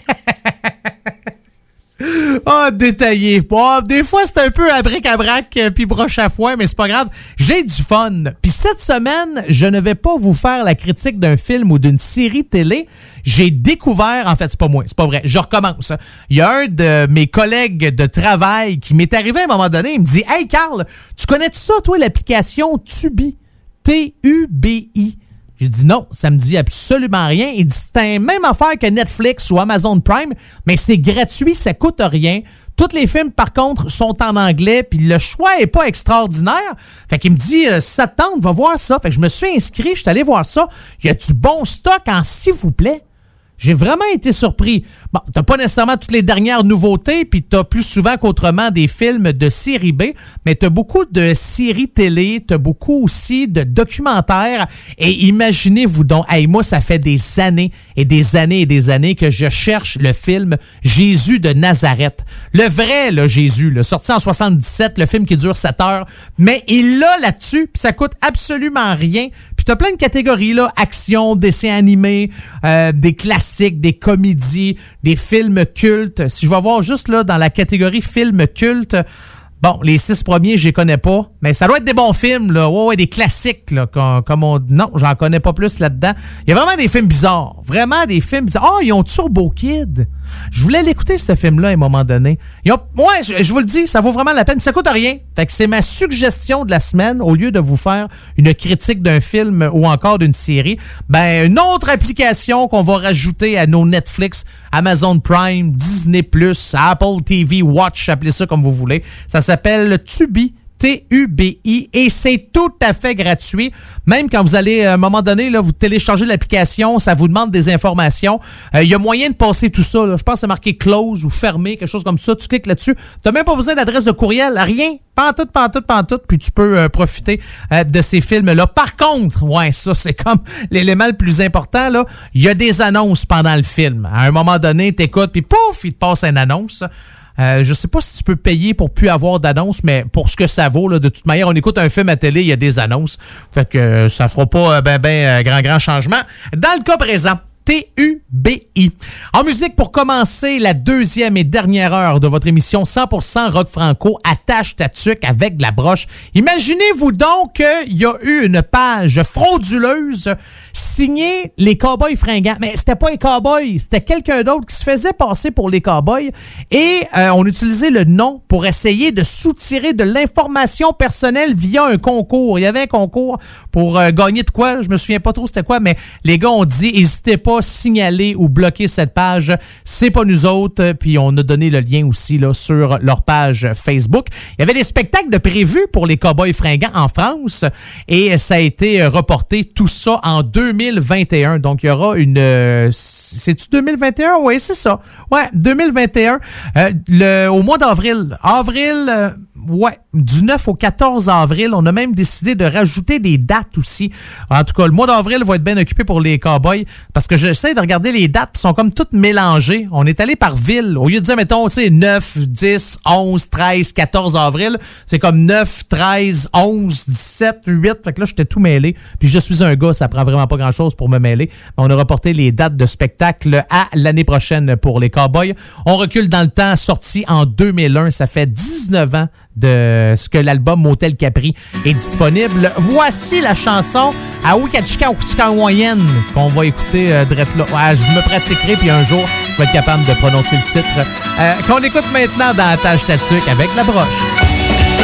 Ah, détaillé. Bon, des fois, c'est un peu à bric-à-brac euh, puis broche à foin, mais c'est pas grave. J'ai du fun. Puis cette semaine, je ne vais pas vous faire la critique d'un film ou d'une série télé. J'ai découvert, en fait, c'est pas moi, c'est pas vrai. Je recommence. Il y a un de mes collègues de travail qui m'est arrivé à un moment donné. Il me dit Hey, Carl, tu connais ça, toi, l'application Tubi? T-U-B-I. J'ai dit non, ça me dit absolument rien. Il dit c'est la même affaire que Netflix ou Amazon Prime, mais c'est gratuit, ça coûte rien. Tous les films, par contre, sont en anglais, puis le choix est pas extraordinaire. Fait qu'il me dit, euh, ça va voir ça. Fait que je me suis inscrit, je suis allé voir ça. Il y a du bon stock en s'il vous plaît? J'ai vraiment été surpris. Bon, t'as pas nécessairement toutes les dernières nouveautés, puis t'as plus souvent qu'autrement des films de série B, mais t'as beaucoup de séries télé, t'as beaucoup aussi de documentaires. Et imaginez-vous donc, hey, moi, ça fait des années et des années et des années que je cherche le film Jésus de Nazareth. Le vrai, là, Jésus, là, sorti en 77, le film qui dure 7 heures. Mais il l'a là-dessus, puis ça coûte absolument rien. Puis t'as plein de catégories, là, action, dessins animés, euh, des classiques, des comédies, des films cultes. Si je vais voir juste là dans la catégorie films cultes, bon, les six premiers, je les connais pas, mais ça doit être des bons films, là. Ouais, ouais, des classiques, là, comme, on... Non, j'en connais pas plus là-dedans. Il y a vraiment des films bizarres. Vraiment des films bizarres. Oh, ils ont Turbo Kid? Je voulais l'écouter, ce film-là, à un moment donné. Ouais, je, vous le dis, ça vaut vraiment la peine. Ça coûte rien. Fait que c'est ma suggestion de la semaine, au lieu de vous faire une critique d'un film ou encore d'une série, ben, une autre application qu'on va rajouter à nos Netflix, Amazon Prime, Disney+, Apple TV Watch, appelez ça comme vous voulez. Tubi, T-U-B-I, et c'est tout à fait gratuit. Même quand vous allez, à un moment donné, là, vous téléchargez l'application, ça vous demande des informations. Euh, Il y a moyen de passer tout ça. là. Je pense que c'est marqué close ou fermé, quelque chose comme ça. Tu cliques là-dessus. Tu même pas besoin d'adresse de courriel, rien. Pantoute, pantoute, pantoute, puis tu peux euh, profiter euh, de ces films-là. Par contre, ouais, ça, c'est comme l'élément le plus important, là. Il y a des annonces pendant le film. À un moment donné, t'écoutes, puis pouf, il te passe une annonce. Euh, je sais pas si tu peux payer pour plus avoir d'annonces, mais pour ce que ça vaut, là, de toute manière, on écoute un film à télé, il y a des annonces. Fait que euh, ça fera pas euh, ben, ben, grand, grand changement. Dans le cas présent, T-U-B-I. En musique, pour commencer la deuxième et dernière heure de votre émission 100% rock franco, attache ta tuque avec de la broche. Imaginez-vous donc qu'il y a eu une page frauduleuse signée les Cowboys fringants. Mais c'était pas les Cowboys, c'était quelqu'un d'autre qui se faisait passer pour les Cowboys et euh, on utilisait le nom pour essayer de soutirer de l'information personnelle via un concours. Il y avait un concours pour euh, gagner de quoi, je me souviens pas trop c'était quoi, mais les gars ont dit n'hésitez pas à signaler ou bloquer cette page, c'est pas nous autres, puis on a donné le lien aussi là, sur leur page Facebook. Il y avait des spectacles de prévus pour les Cowboys fringants en France et ça a été reporté tout ça en 2021. Donc il y aura une euh, c'est-tu 2021 Oui, c'est ça. Ouais, 2021 euh, le au mois d'avril. Avril euh, Ouais, du 9 au 14 avril, on a même décidé de rajouter des dates aussi. En tout cas, le mois d'avril va être bien occupé pour les Cowboys parce que j'essaie de regarder les dates, ils sont comme toutes mélangées. On est allé par ville. Au lieu de dire, mettons, tu sais, 9, 10, 11, 13, 14 avril, c'est comme 9, 13, 11, 17, 8. Fait que là, j'étais tout mêlé. Puis je suis un gars, ça prend vraiment pas grand-chose pour me mêler. On a reporté les dates de spectacle à l'année prochaine pour les Cowboys. On recule dans le temps, sorti en 2001. Ça fait 19 ans de ce que l'album Motel Capri est disponible. Voici la chanson à Wikachika Moyenne qu'on va écouter euh, là. Je me pratiquerai puis un jour je vais être capable de prononcer le titre. Euh, qu'on écoute maintenant dans tâche statuque avec la broche.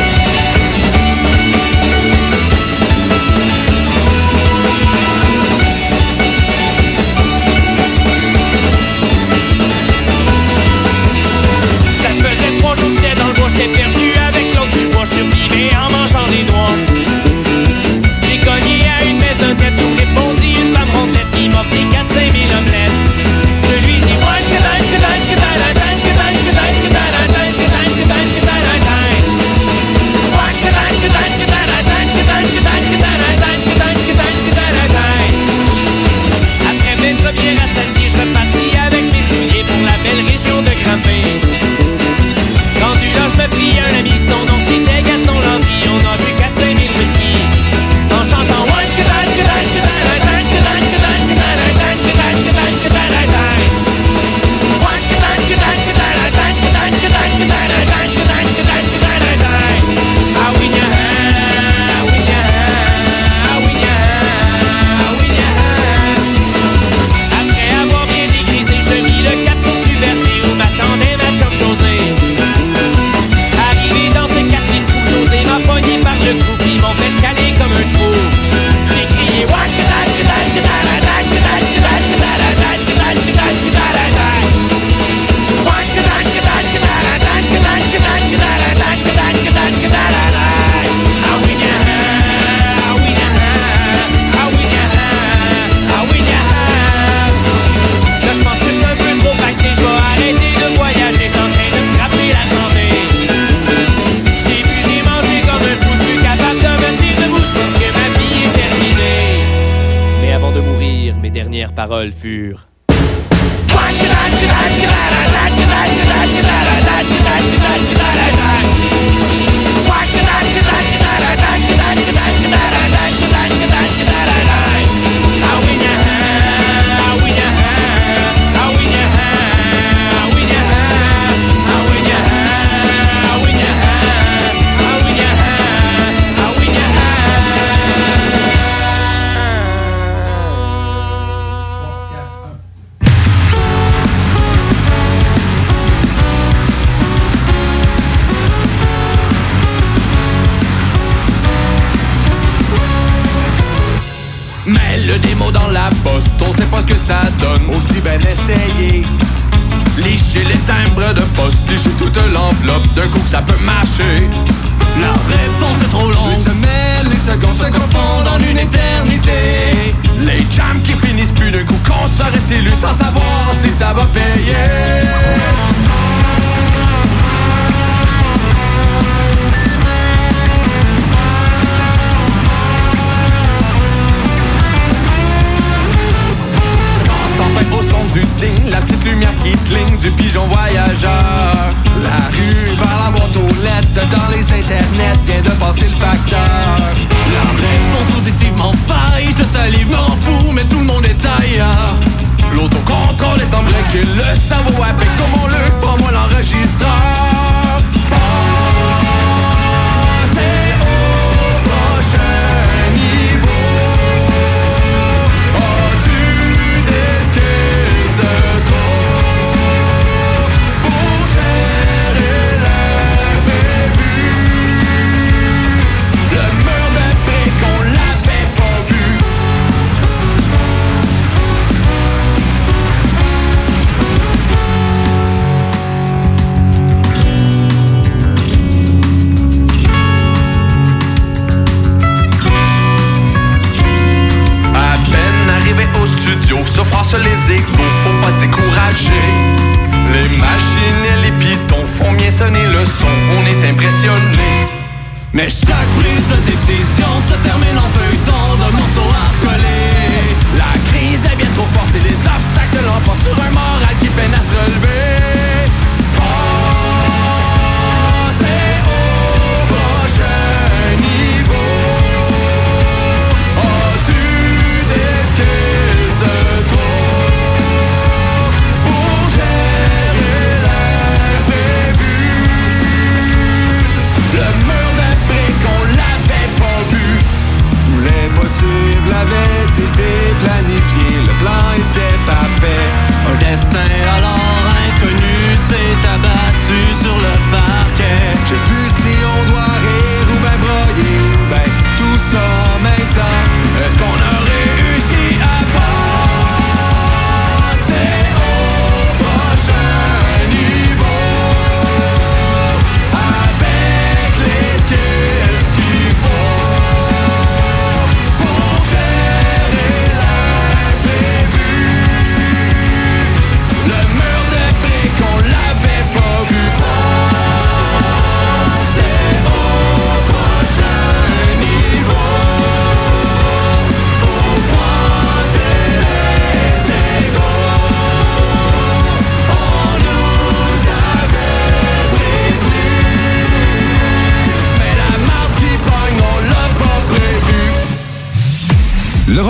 décision se termine en feu alors inconnu s'est abattu sur le parquet.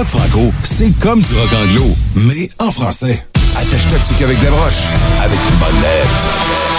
franco, c'est comme du rock anglo, mais en français. Attache-toi qu'avec des broches, avec une bonne.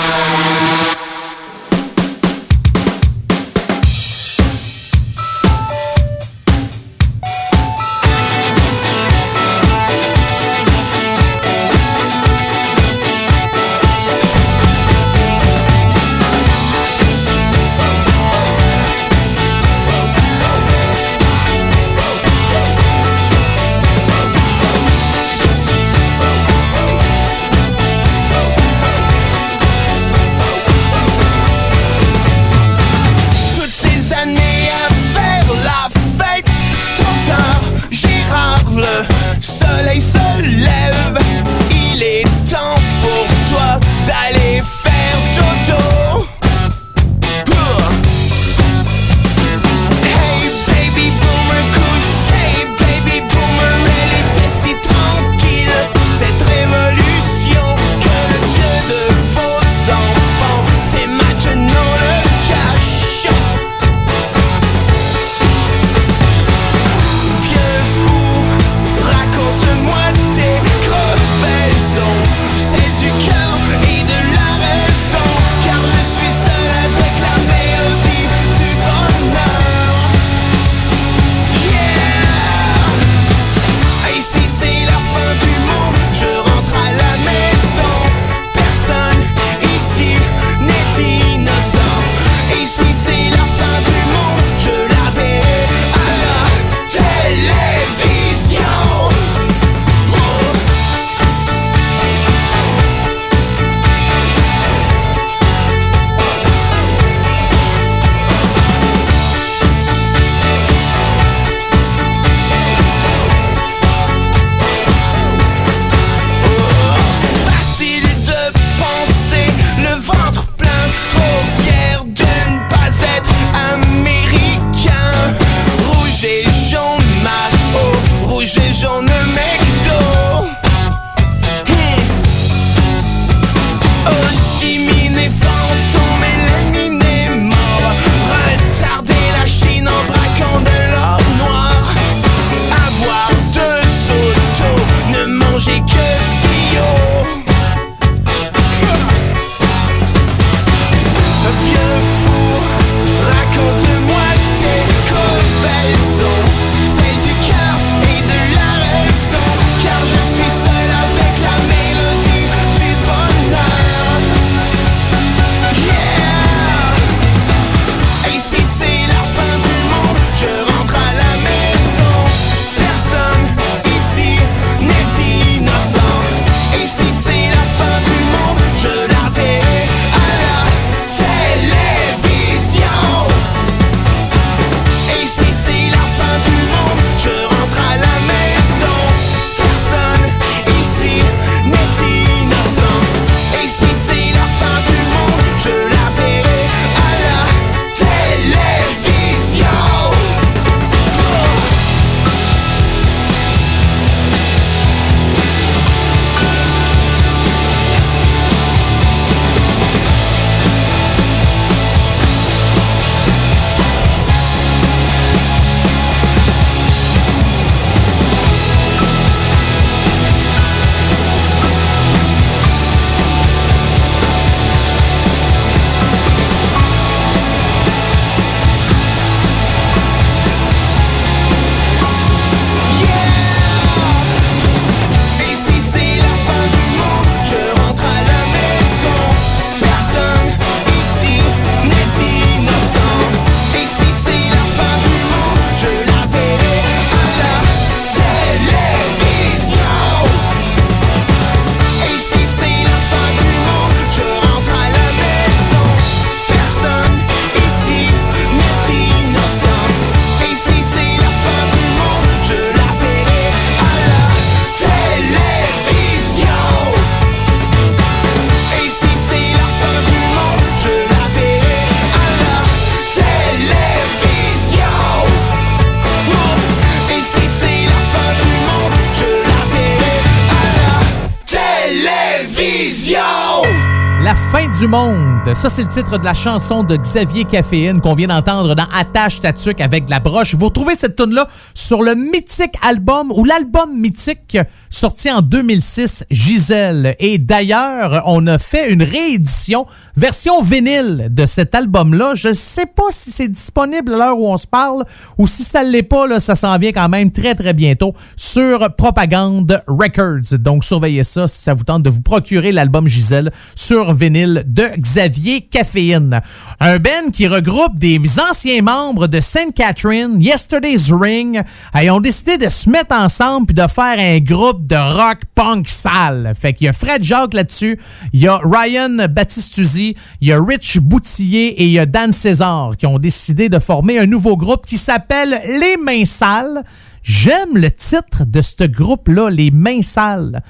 Monde. Le titre de la chanson de Xavier Caféine qu'on vient d'entendre dans Attache Tatuc avec la broche. Vous retrouvez cette tune là sur le mythique album ou l'album mythique sorti en 2006, Gisèle. Et d'ailleurs, on a fait une réédition, version vinyle de cet album-là. Je sais pas si c'est disponible à l'heure où on se parle ou si ça l'est pas, là, ça s'en vient quand même très très bientôt sur Propagande Records. Donc surveillez ça si ça vous tente de vous procurer l'album Gisèle sur vinyle de Xavier Caféine. Un band qui regroupe des anciens membres de Saint Catherine, Yesterday's Ring, et ont décidé de se mettre ensemble puis de faire un groupe de rock punk sale. Fait qu'il y a Fred Jacques là-dessus, il y a Ryan Battistuzzi, il y a Rich Boutillier et il y a Dan César qui ont décidé de former un nouveau groupe qui s'appelle Les Mains Sales. J'aime le titre de ce groupe-là, Les Mains Sales.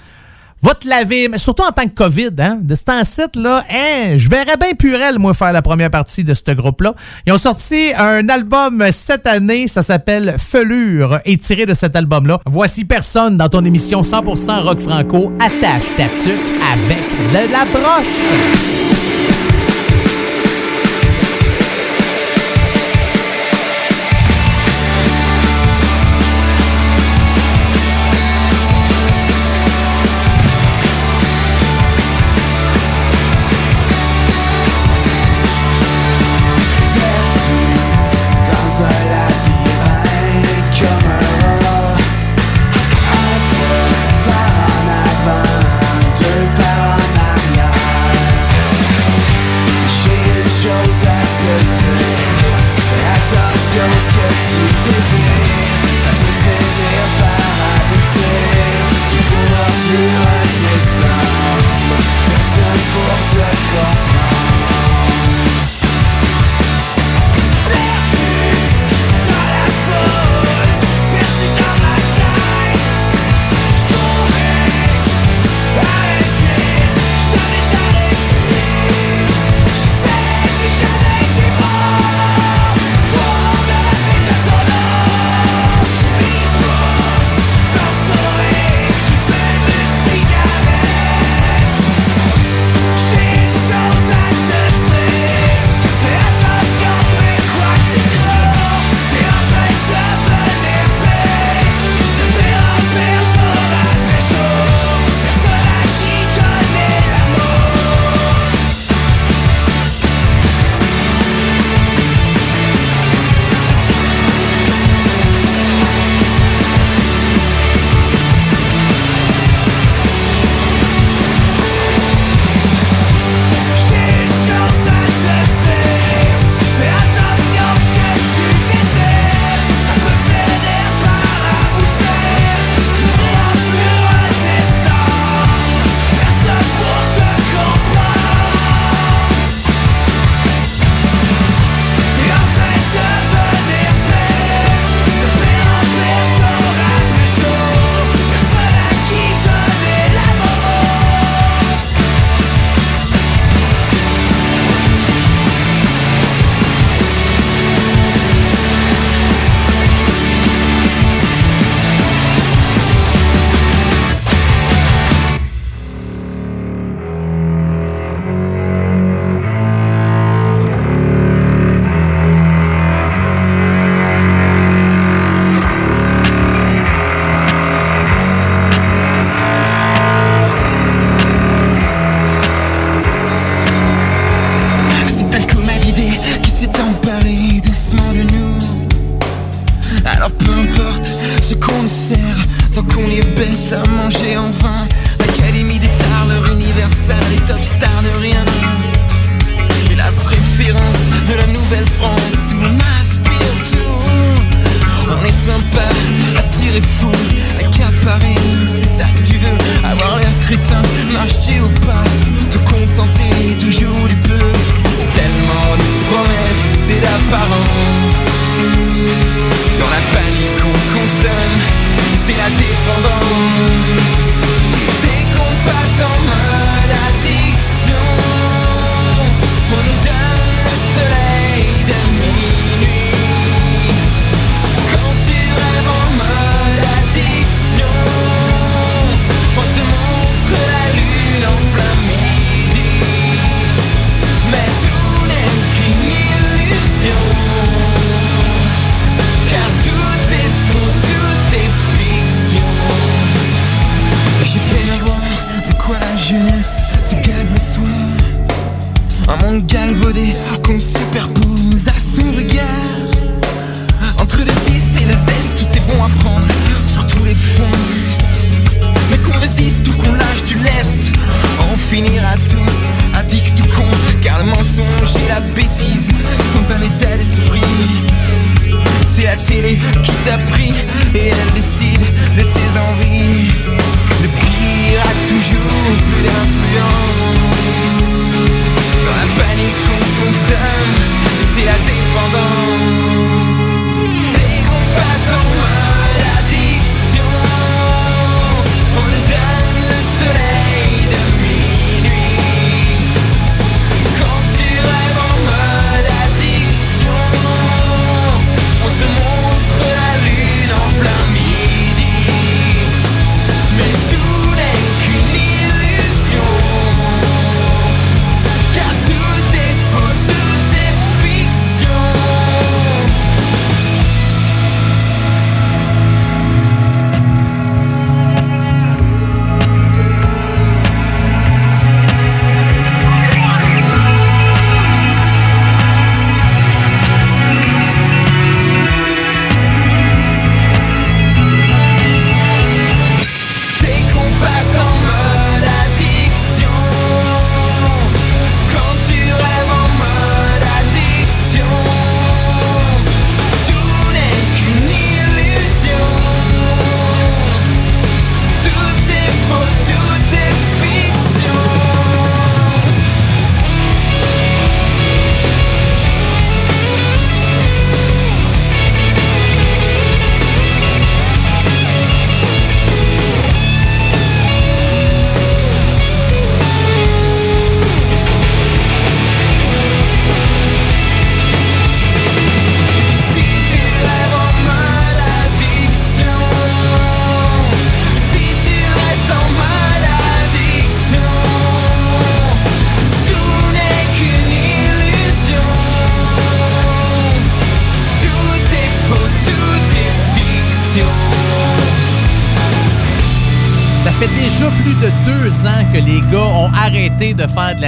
Va te laver, mais surtout en tant que COVID, hein, de ce temps-ci, là, hein, je verrais bien Purel, moi, faire la première partie de ce groupe-là. Ils ont sorti un album cette année, ça s'appelle Felure, et tiré de cet album-là, voici personne dans ton émission 100% rock franco, attache ta tuque avec de la broche.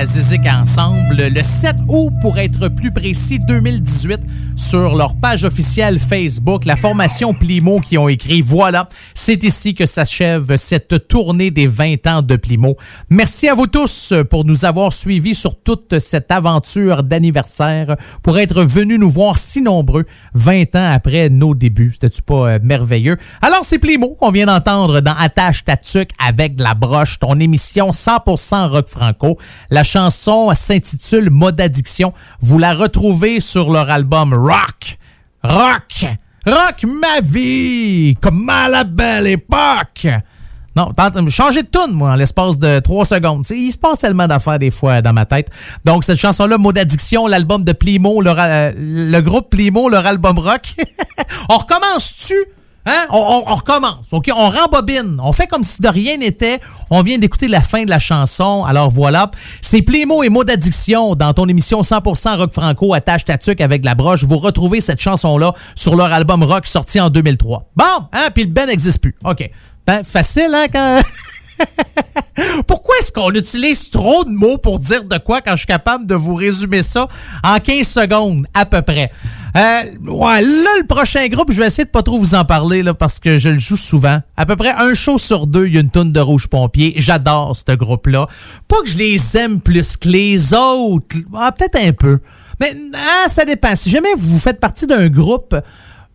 Zizik ensemble. Le 7 août, pour être plus précis, 2018, sur leur page officielle Facebook, la formation Plimo qui ont écrit Voilà, c'est ici que s'achève cette tournée des 20 ans de Plimo. Merci à vous tous pour nous avoir suivis sur toute cette aventure d'anniversaire, pour être venus nous voir si nombreux 20 ans après nos débuts. C'était-tu pas euh, merveilleux? Alors, c'est Plimo qu'on vient d'entendre dans Attache ta avec la broche, ton émission 100% rock franco. La chanson s'intitule Mode addiction. Vous la retrouvez sur leur album Rock. Rock! Rock ma vie! Comme à la belle époque! Non, changer de tune, moi, en l'espace de trois secondes. Il se passe tellement d'affaires des fois dans ma tête. Donc, cette chanson-là, Mot d'addiction, l'album de Plimo, leur, euh, le groupe Plimo, leur album rock. on recommence-tu? Hein? On, on- on recommence, OK? On rembobine. On fait comme si de rien n'était. On vient d'écouter la fin de la chanson. Alors voilà. C'est Plémo et mots d'addiction dans ton émission 100% rock franco attache ta tuque avec la broche. Vous retrouvez cette chanson-là sur leur album rock sorti en 2003. Bon, hein? Puis le Ben n'existe plus. OK. Ben, facile, hein, quand... Pourquoi est-ce qu'on utilise trop de mots pour dire de quoi quand je suis capable de vous résumer ça en 15 secondes à peu près? Euh, ouais, là, le prochain groupe, je vais essayer de pas trop vous en parler là, parce que je le joue souvent. À peu près un show sur deux, il y a une tonne de Rouge Pompier. J'adore ce groupe-là. Pas que je les aime plus que les autres. Ah, Peut-être un peu. Mais ah, ça dépend. Si jamais vous faites partie d'un groupe,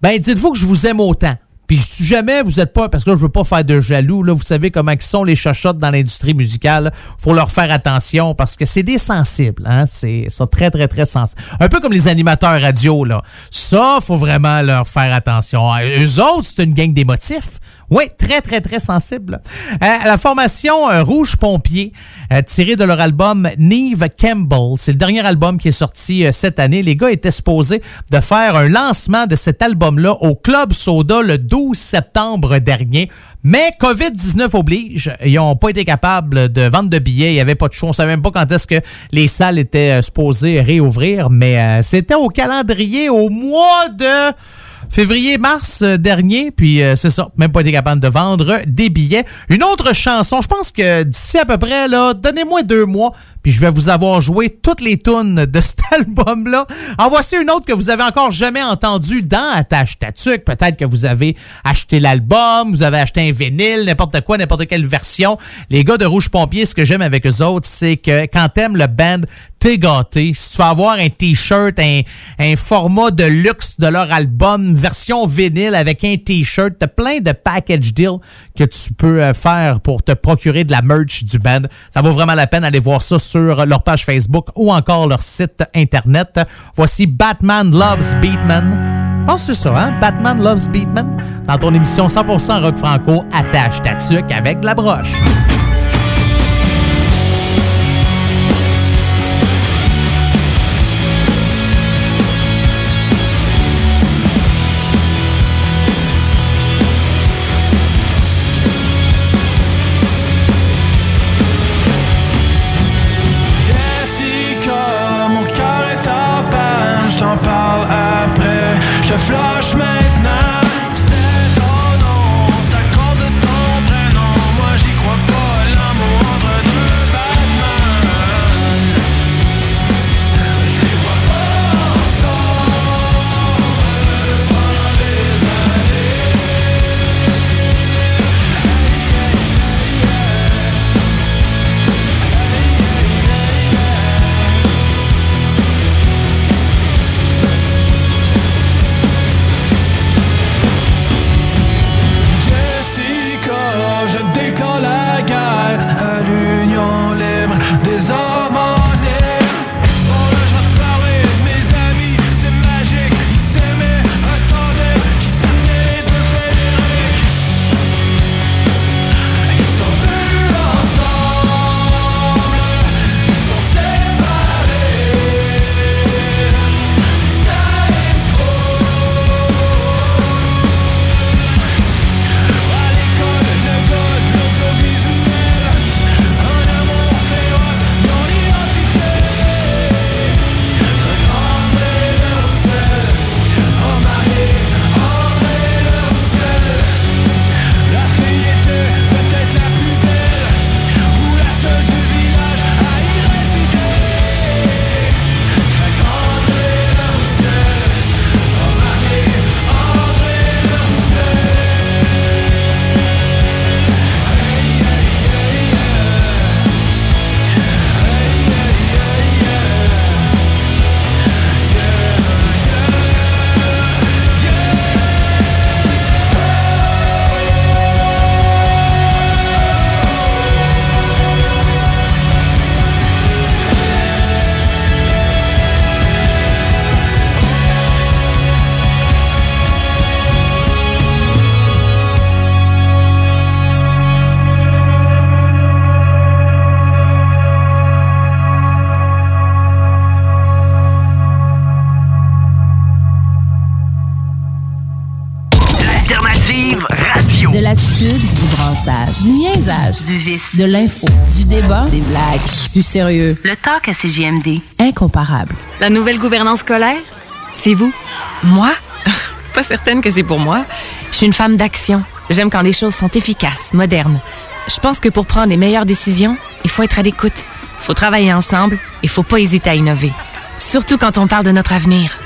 ben dites-vous que je vous aime autant. Puis si jamais vous êtes pas, parce que là, je veux pas faire de jaloux, là, vous savez comment ils sont les chochottes dans l'industrie musicale. faut leur faire attention parce que c'est des sensibles, hein. C'est ça très, très, très sensible. Un peu comme les animateurs radio, là. Ça, faut vraiment leur faire attention. Eux autres, c'est une gang d'émotifs. Oui, très, très, très sensible. Euh, la formation euh, Rouge Pompier, euh, tirée de leur album Neve Campbell, c'est le dernier album qui est sorti cette année. Les gars étaient supposés de faire un lancement de cet album-là au Club Soda le 12 septembre dernier. Mais COVID-19 oblige. Ils n'ont pas été capables de vendre de billets. Il n'y avait pas de show. On ne savait même pas quand est-ce que les salles étaient supposées réouvrir. Mais c'était au calendrier au mois de février-mars euh, dernier, puis euh, c'est ça, même pas été capable de vendre des billets. Une autre chanson, je pense que d'ici à peu près, là, donnez-moi deux mois, puis je vais vous avoir joué toutes les tunes de cet album-là. En voici une autre que vous avez encore jamais entendue dans Attache Tatuc. Peut-être que vous avez acheté l'album, vous avez acheté un vinyle, n'importe quoi, n'importe quelle version. Les gars de Rouge Pompier, ce que j'aime avec eux autres, c'est que quand t'aimes le band, t'es gâté. Si tu vas avoir un t-shirt, un, format de luxe de leur album, version vinyle avec un t-shirt, t'as plein de package deals que tu peux euh, faire pour te procurer de la merch du band. Ça vaut vraiment la peine d'aller voir ça sur leur page Facebook ou encore leur site internet. Voici Batman Loves Beatman. Pense que c'est ça, hein? Batman Loves Beatman. Dans ton émission 100% rock franco, attache ta tuque avec la broche. De l'info, du débat, des blagues, du sérieux. Le talk à CGMD. Incomparable. La nouvelle gouvernance scolaire, c'est vous. Moi? Pas certaine que c'est pour moi. Je suis une femme d'action. J'aime quand les choses sont efficaces, modernes. Je pense que pour prendre les meilleures décisions, il faut être à l'écoute. Il faut travailler ensemble. Il faut pas hésiter à innover. Surtout quand on parle de notre avenir.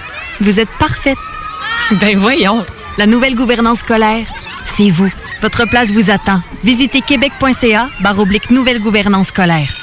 Vous êtes parfaite. Ben voyons. La nouvelle gouvernance scolaire, c'est vous. Votre place vous attend. Visitez québec.ca barre oblique nouvelle gouvernance scolaire.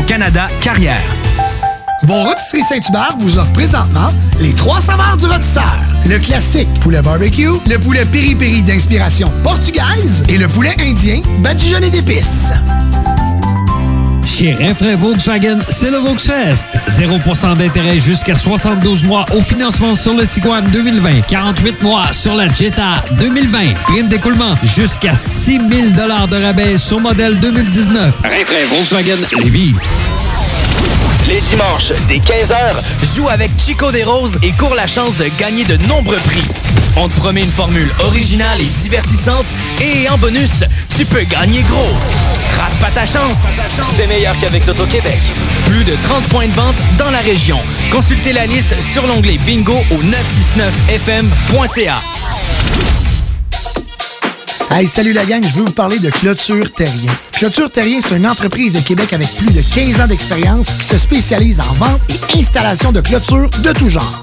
Canada Carrière. Vos rôtisseries Saint-Hubert vous offrent présentement les trois saveurs du rôtisseur. Le classique poulet barbecue, le poulet piri-piri d'inspiration portugaise et le poulet indien badigeonné d'épices. Chez Renfrais Volkswagen, c'est le Volksfest. 0% d'intérêt jusqu'à 72 mois au financement sur le Tiguan 2020. 48 mois sur la Jetta 2020. Prime d'écoulement jusqu'à 6 000 de rabais sur modèle 2019. Renfrais Volkswagen Lévis. Les dimanches, dès 15h, joue avec Chico des Roses et cours la chance de gagner de nombreux prix. On te promet une formule originale et divertissante et en bonus, tu peux gagner gros. Rate pas ta chance. C'est meilleur qu'avec l'Auto-Québec. Plus de 30 points de vente dans la région. Consultez la liste sur l'onglet bingo au 969fm.ca. Hey, salut la gang, je veux vous parler de Clôture Terrien. Clôture Terrien, c'est une entreprise de Québec avec plus de 15 ans d'expérience qui se spécialise en vente et installation de clôtures de tout genre.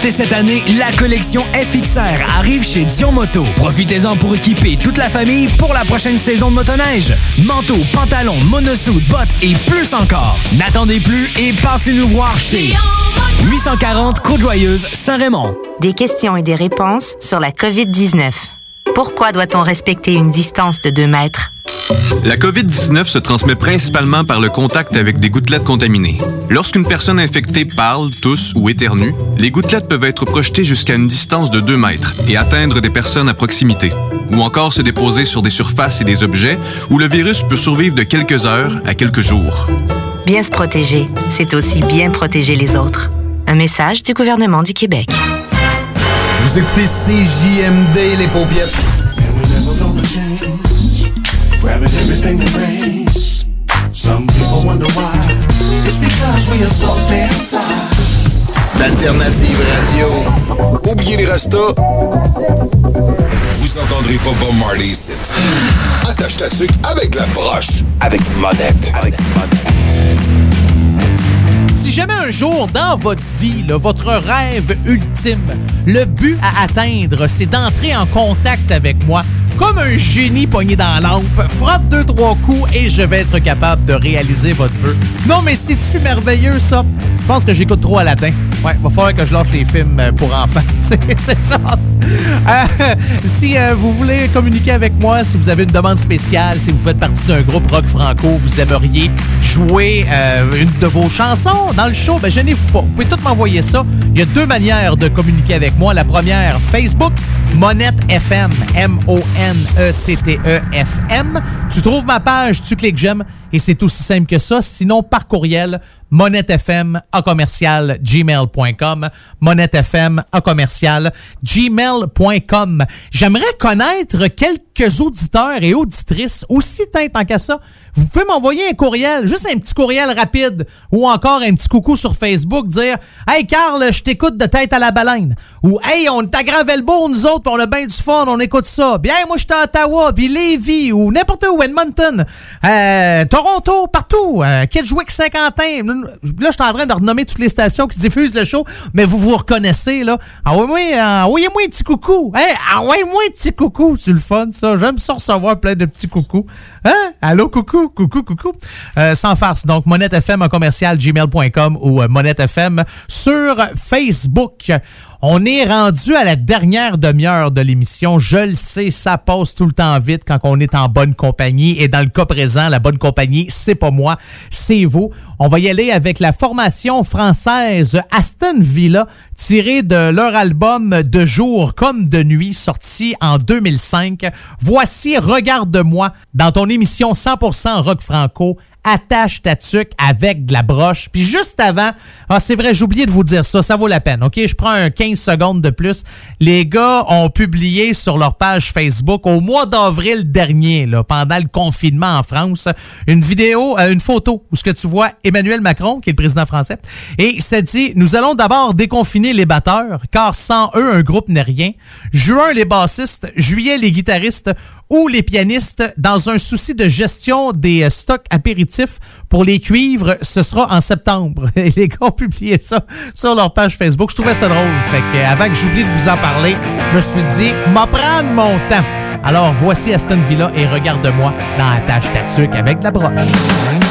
cette année, la collection FXR arrive chez Dion Moto. Profitez-en pour équiper toute la famille pour la prochaine saison de motoneige. Manteaux, pantalons, monosuit, bottes et plus encore. N'attendez plus et passez-nous voir chez 840 Côte-Joyeuse, Saint-Raymond. Des questions et des réponses sur la COVID-19. Pourquoi doit-on respecter une distance de 2 mètres? La COVID-19 se transmet principalement par le contact avec des gouttelettes contaminées. Lorsqu'une personne infectée parle, tousse ou éternue, les gouttelettes peuvent être projetées jusqu'à une distance de 2 mètres et atteindre des personnes à proximité, ou encore se déposer sur des surfaces et des objets où le virus peut survivre de quelques heures à quelques jours. Bien se protéger, c'est aussi bien protéger les autres. Un message du gouvernement du Québec. Vous écoutez CJMD, les paupiètes. Grabbing everything that rains. Some people wonder why. It's because we are so damn fly. D'Alternative Radio. Oubliez les restos. Vous entendrez pas Bob Marley ici. Attache ta tuque avec la broche. Avec monette. Avec Si jamais un jour dans votre vie, là, votre rêve ultime, le but à atteindre, c'est d'entrer en contact avec moi, comme un génie pogné dans la lampe, frotte deux, trois coups et je vais être capable de réaliser votre vœu. Non, mais c'est-tu merveilleux, ça? Je pense que j'écoute trop à latin. Ouais, va falloir que je lâche les films euh, pour enfants. C'est ça. Euh, si euh, vous voulez communiquer avec moi, si vous avez une demande spéciale, si vous faites partie d'un groupe rock franco, vous aimeriez jouer euh, une de vos chansons dans le show, ben gênez-vous pas. Vous pouvez tout m'envoyer ça. Il y a deux manières de communiquer avec moi. La première, Facebook, Monette FM, M-O-N-E-T-T-E-F-M. Tu trouves ma page, tu cliques j'aime et c'est aussi simple que ça. Sinon, par courriel, monettefm à commercial gmail.com monettefm à commercial gmail.com J'aimerais connaître quelques auditeurs et auditrices aussi en qu'à ça. Vous pouvez m'envoyer un courriel, juste un petit courriel rapide ou encore un petit coucou sur Facebook, dire Hey Carl, je t'écoute de tête à la baleine. Ou Hey, on est à Gravelbourg, nous autres, on a bien du fun, on écoute ça. Bien, moi, je suis à Ottawa, puis Lévis, ou n'importe où, Edmonton, euh, Toronto, partout, euh, Kedgewick, Saint-Quentin. Là, je suis en train de renommer toutes les stations qui diffusent le show, mais vous vous reconnaissez, là. Envoyez-moi euh, envoyez-moi un petit coucou. Hey, envoyez-moi un petit coucou. C'est le fun, ça. J'aime ça recevoir plein de petits coucous. Hein? Allô, coucou, coucou, coucou. Euh, sans farce. Donc, monettefm en commercial gmail.com ou euh, monettefm sur Facebook. On est rendu à la dernière demi-heure de l'émission. Je le sais, ça passe tout le temps vite quand on est en bonne compagnie. Et dans le cas présent, la bonne compagnie, c'est pas moi, c'est vous. On va y aller avec la formation française Aston Villa, tirée de leur album De jour comme de nuit, sorti en 2005. Voici Regarde-moi dans ton émission 100% rock franco attache ta tuque avec de la broche. Puis juste avant, ah, c'est vrai, j'ai oublié de vous dire ça, ça vaut la peine, OK? Je prends un 15 secondes de plus. Les gars ont publié sur leur page Facebook au mois d'avril dernier, là, pendant le confinement en France, une vidéo, euh, une photo où ce que tu vois Emmanuel Macron, qui est le président français, et ça dit, nous allons d'abord déconfiner les batteurs, car sans eux, un groupe n'est rien. Juin, les bassistes, juillet, les guitaristes ou les pianistes, dans un souci de gestion des euh, stocks apéritifs pour les cuivres, ce sera en septembre. Les gars ont publié ça sur leur page Facebook. Je trouvais ça drôle. Fait que, avant que j'oublie de vous en parler, je me suis dit, m'a prendre mon temps. Alors voici Aston Villa et regarde-moi dans la tâche tatuc avec la broche.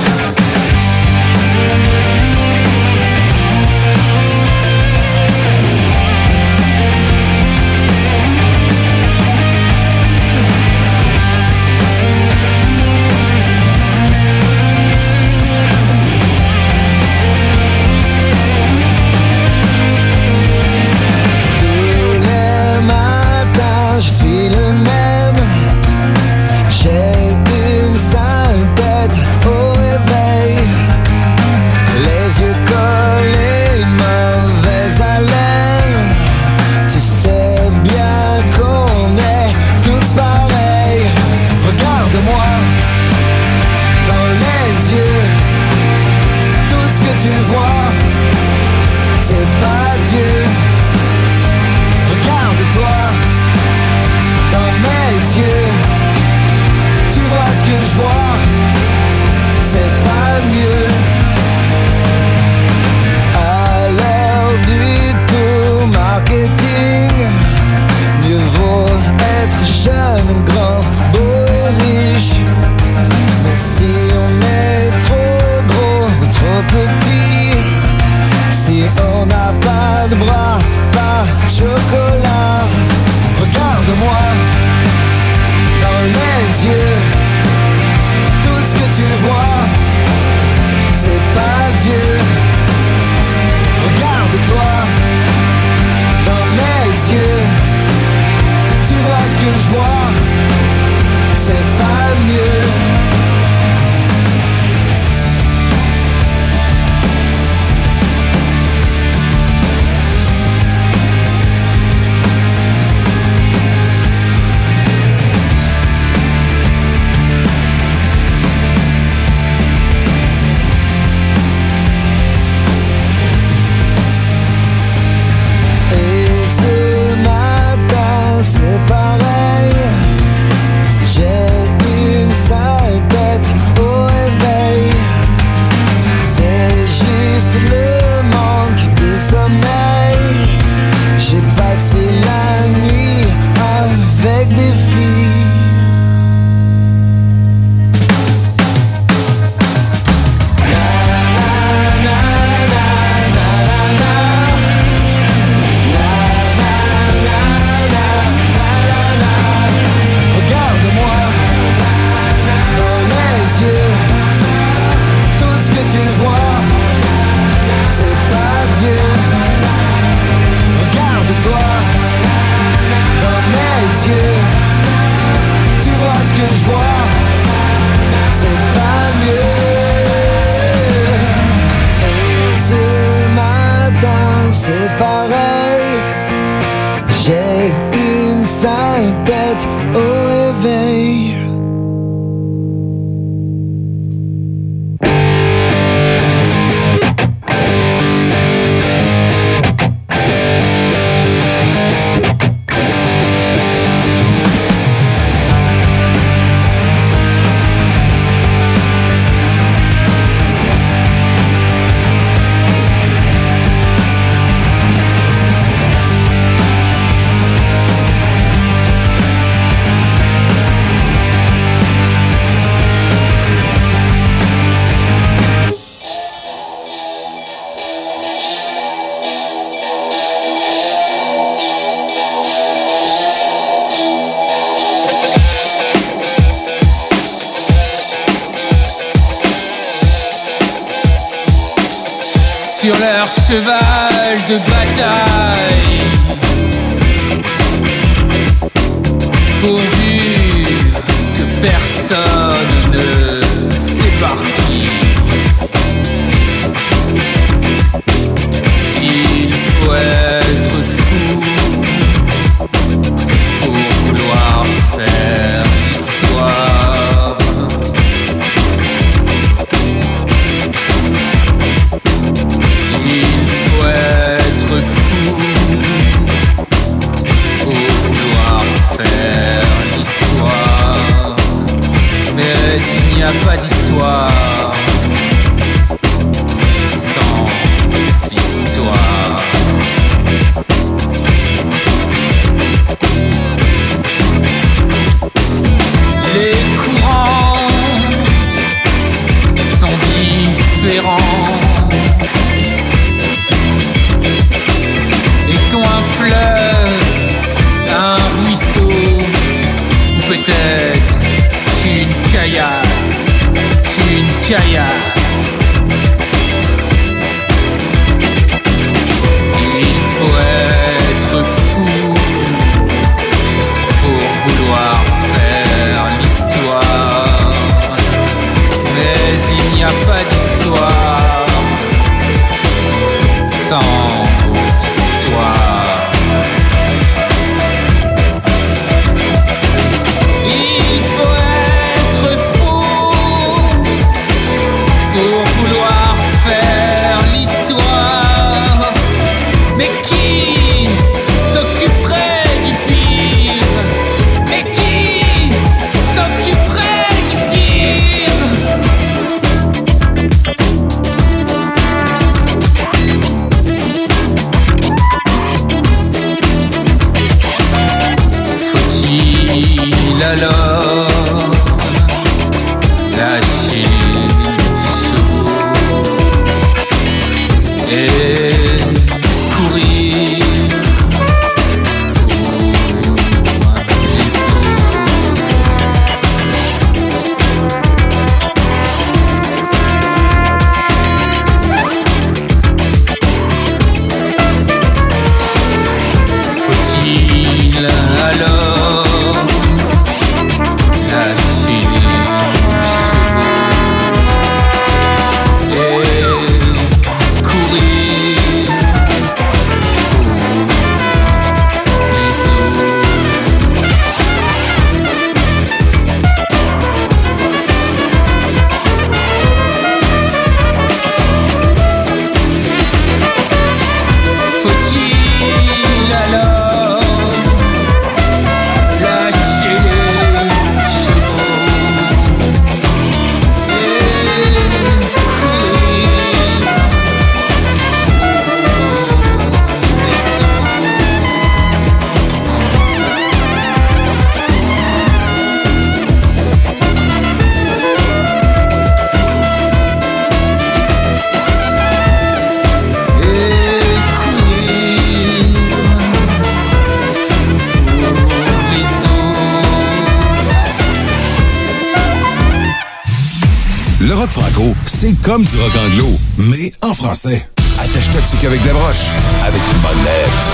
Comme du rock anglo, mais en français. Attache-toi dessus qu'avec des broches, avec une bonne lettre.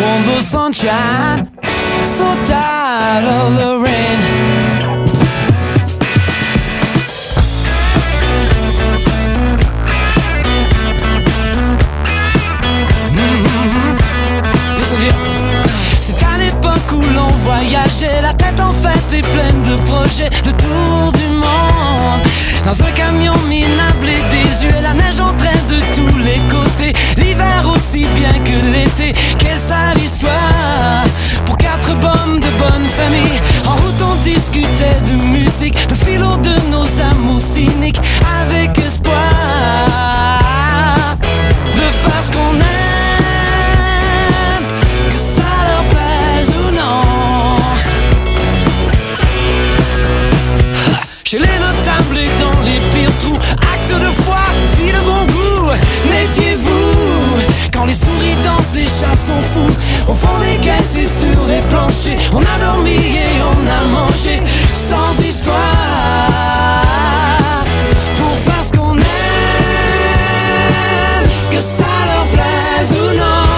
Want the sunshine, so tired of the rain. Mhm. Here. C'est à l'époque où l'on voyageait, la tête et pleine de projets, le tour du monde. Dans un camion minable et désuet, la neige entraîne de tous les côtés, l'hiver aussi bien que l'été. Quelle sale histoire pour quatre bombes de bonne famille. En route on discutait de musique, de philo de nos amours cyniques, avec espoir sont fous Au fond des caisses et sur les planchers On a dormi et on a mangé Sans histoire. Pour faire ce qu'on aime Que ça leur plaise ou non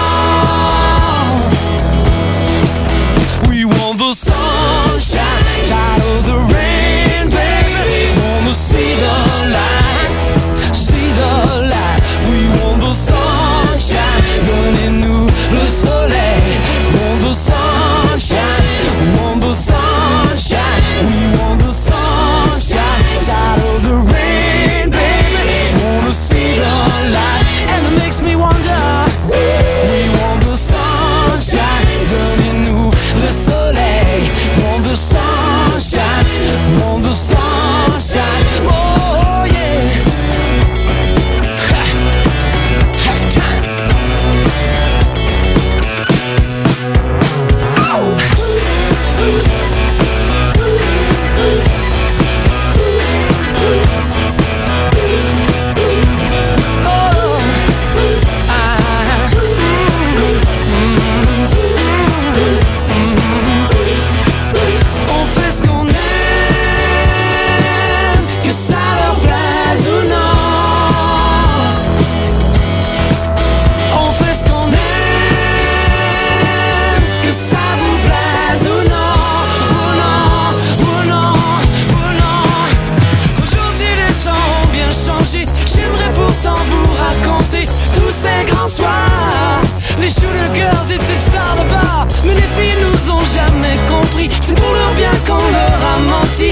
qu'on leur a menti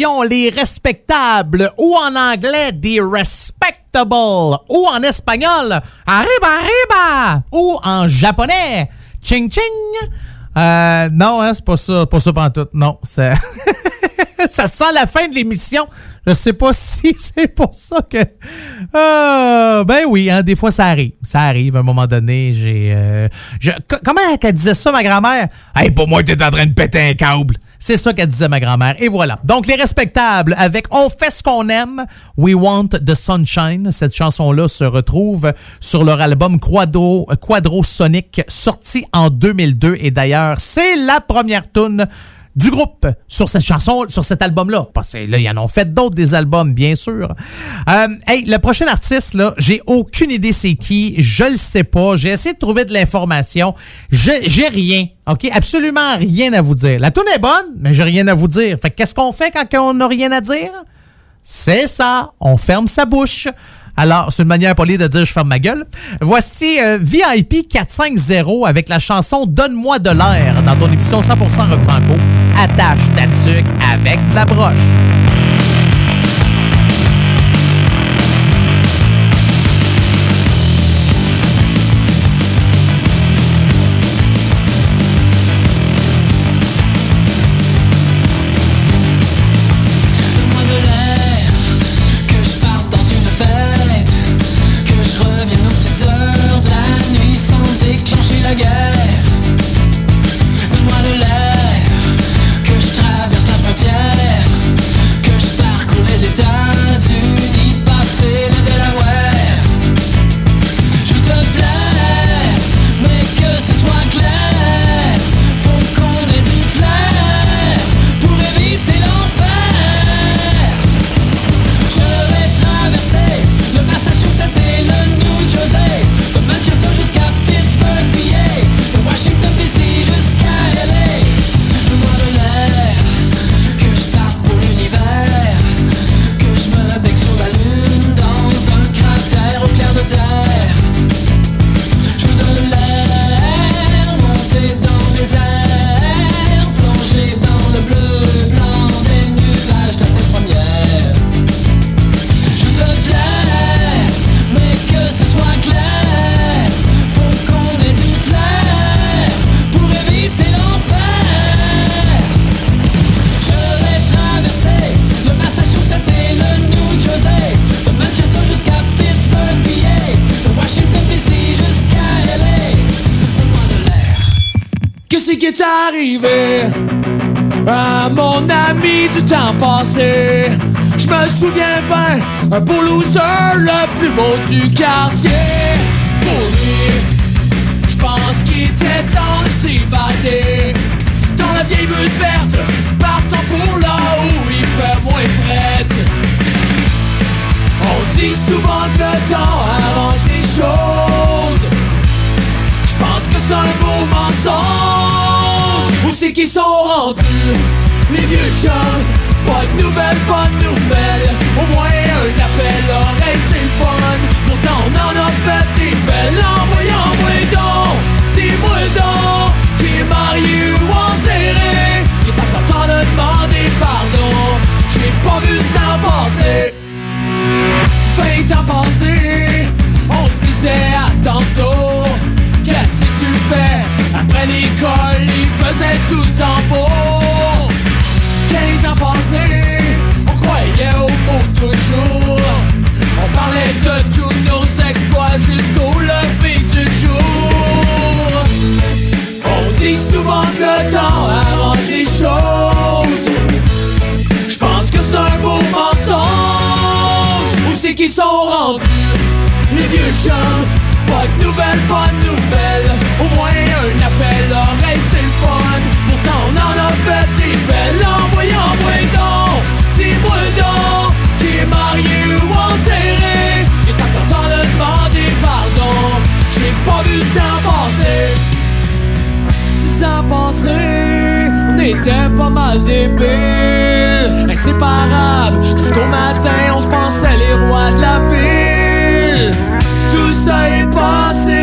Les Respectables, ou en anglais, The Respectable, ou en espagnol, Arriba, Arriba, ou en japonais, Ching Ching. Euh, non, hein, c'est pas ça, pas ça pantoute. Non, c'est... ça sent la fin de l'émission. Je sais pas si c'est pour ça que. Ah, ben oui, hein, des fois ça arrive. Ça arrive. À un moment donné, j'ai. euh, comment qu'elle disait ça, ma grand-mère? Hey, pour moi, t'es en train de péter un câble. C'est ça qu'elle disait, ma grand-mère. Et voilà. Donc, les respectables, avec On fait ce qu'on aime, We Want the Sunshine. Cette chanson-là se retrouve sur leur album Quadro, Quadro Sonic, sorti en 2002. Et d'ailleurs, c'est la première tune du groupe sur cette chanson, sur cet album-là. Parce que là, ils en ont fait d'autres des albums, bien sûr. Euh, hey, le prochain artiste, là, j'ai aucune idée c'est qui. Je le sais pas. J'ai essayé de trouver de l'information. J'ai rien. OK? Absolument rien à vous dire. La tune est bonne, mais j'ai rien à vous dire. Fait que qu'est-ce qu'on fait quand on n'a rien à dire? C'est ça. On ferme sa bouche. Alors, c'est une manière polie de dire je ferme ma gueule. Voici euh, VIP 450 avec la chanson Donne-moi de l'air dans ton émission 100% rock franco. Attache ta tuque avec de la broche. À mon ami du temps passé? Je me souviens bien, un beau le plus beau du quartier. Pour lui, je pense qu'il était temps de s'évader. Dans la vieille bus verte, partant pour là où il fait moins fret. On dit souvent que le temps arrange les choses. C'est qu'ils sont rendus Les vieux chums Pas de nouvelles, pas de nouvelles. Au moins un appel aurait été fun. Pourtant on en a fait des belles. Envoyez, envoyez donc Dis-moi Qui est marié ou enterré Il est encore temps de demander pardon. J'ai pas vu le temps passer. 20 ans passés, on se disait à tantôt Qu'est-ce que tu fais? Après l'école, il faisait tout en beau. 15 ans passés, on croyait au beau toujours. On parlait de tous nos exploits jusqu'au lever du jour. On dit souvent que le temps arrange les choses. Je pense que c'est un beau mensonge. Où c'est qu'ils sont rendus? Les vieux chums, pas de nouvelles, pas de nouvelles. Au moins un alors est-il fun. Pourtant on en a fait des belles en voyant Bouédon Dis-moi qui est marié ou enterré Il est temps de demander pardon J'ai pas vu le temps passer. Six ans on était pas mal débiles. Inséparables, jusqu'au matin on se pensait les rois de la ville. Tout ça est passé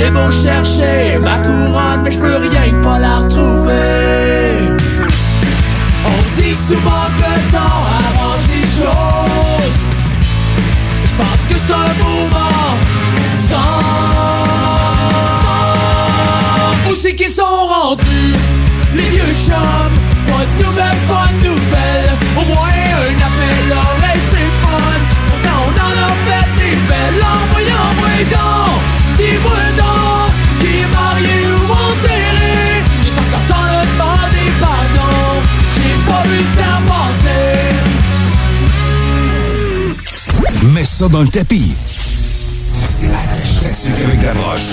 J'ai beau chercher ma couronne, mais je peux rien que pas la retrouver. On dit souvent que le temps arrange les choses. Je pense que c'est un mouvement sans. Où c'est qu'ils sont rendus, les vieux chums? Pas de nouvelles, pas de nouvelles. Au moins un appel aurait été fun? Pourtant on en a fait des belles. Envoyez, envoyez! dans le tapis. Avec la broche.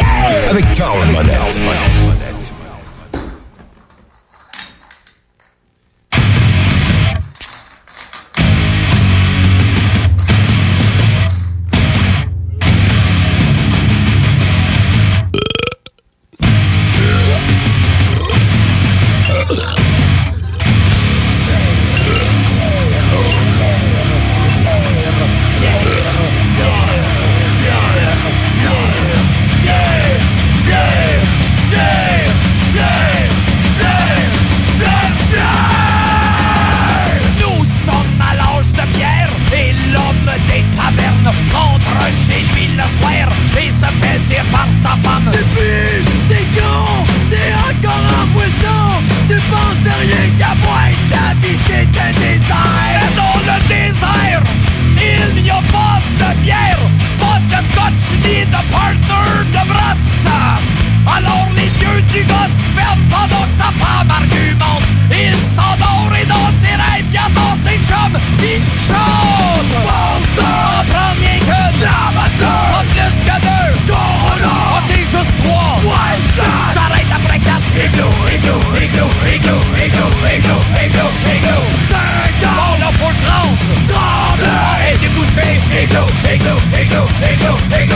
hey, go, hey, go, hey, go, hey,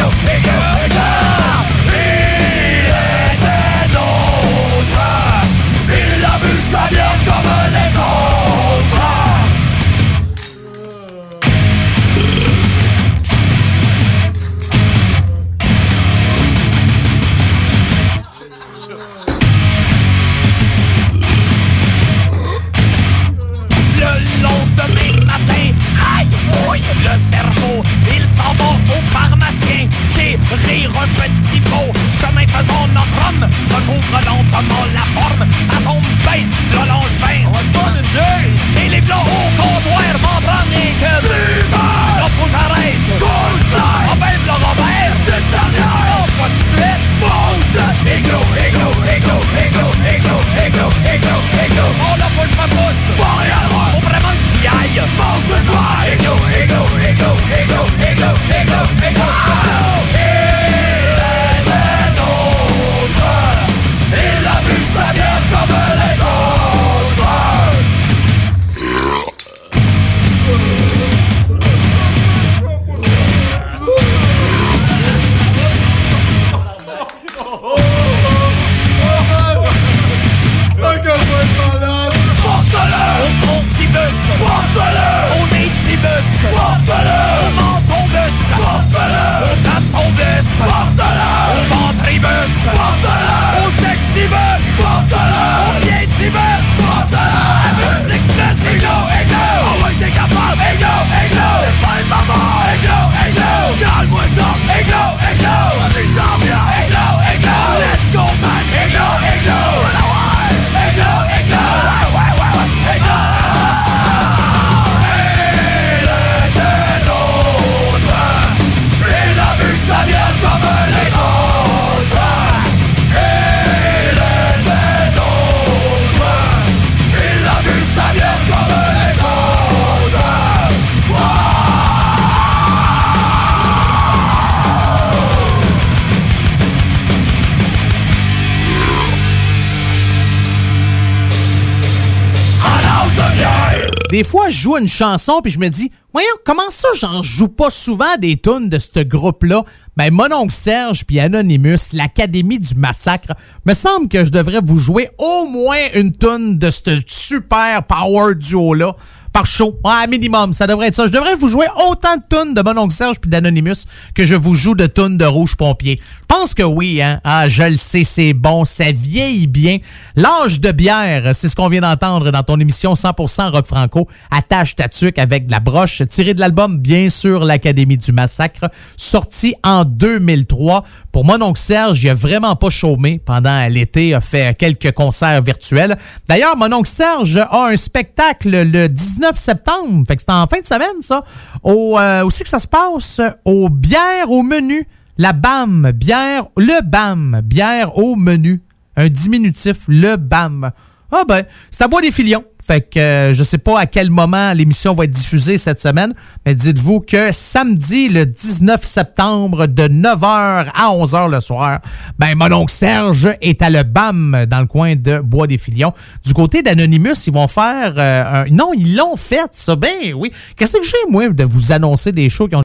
une chanson puis je me dis, voyons, comment ça, j'en joue pas souvent des tunes de ce groupe-là? Ben, mon oncle Serge puis Anonymous, l'Académie du Massacre, me semble que je devrais vous jouer au moins une tune de ce super power duo-là par show. Ouais, minimum, ça devrait être ça. Je devrais vous jouer autant de tunes de Mon Oncle Serge puis d'Anonymous que je vous joue de tunes de Rouge Pompier. Je pense que oui, hein. Ah, je le sais, c'est bon, ça vieillit bien. L'âge de bière, c'est ce qu'on vient d'entendre dans ton émission 100% rock franco. Attache ta avec de la broche, tiré de l'album, bien sûr, l'Académie du Massacre, sorti en 2003. Pour Mon Oncle Serge, il a vraiment pas chômé pendant l'été, a fait quelques concerts virtuels. D'ailleurs, Mon Oncle Serge a un spectacle le 19 septembre, fait que c'est en fin de semaine, ça. Au, euh, aussi que ça se passe au bière au menu. La BAM, bière, le BAM, bière au menu. Un diminutif, le BAM. Ah ben, c'est à Bois des Filions. Fait que euh, je sais pas à quel moment l'émission va être diffusée cette semaine, mais dites-vous que samedi le 19 septembre de 9h à 11h le soir, ben mon oncle Serge est à le BAM dans le coin de Bois des Filions. Du côté d'Anonymous, ils vont faire euh, un... non, ils l'ont fait ça. Ben oui. Qu'est-ce que j'ai moi de vous annoncer des shows qui ont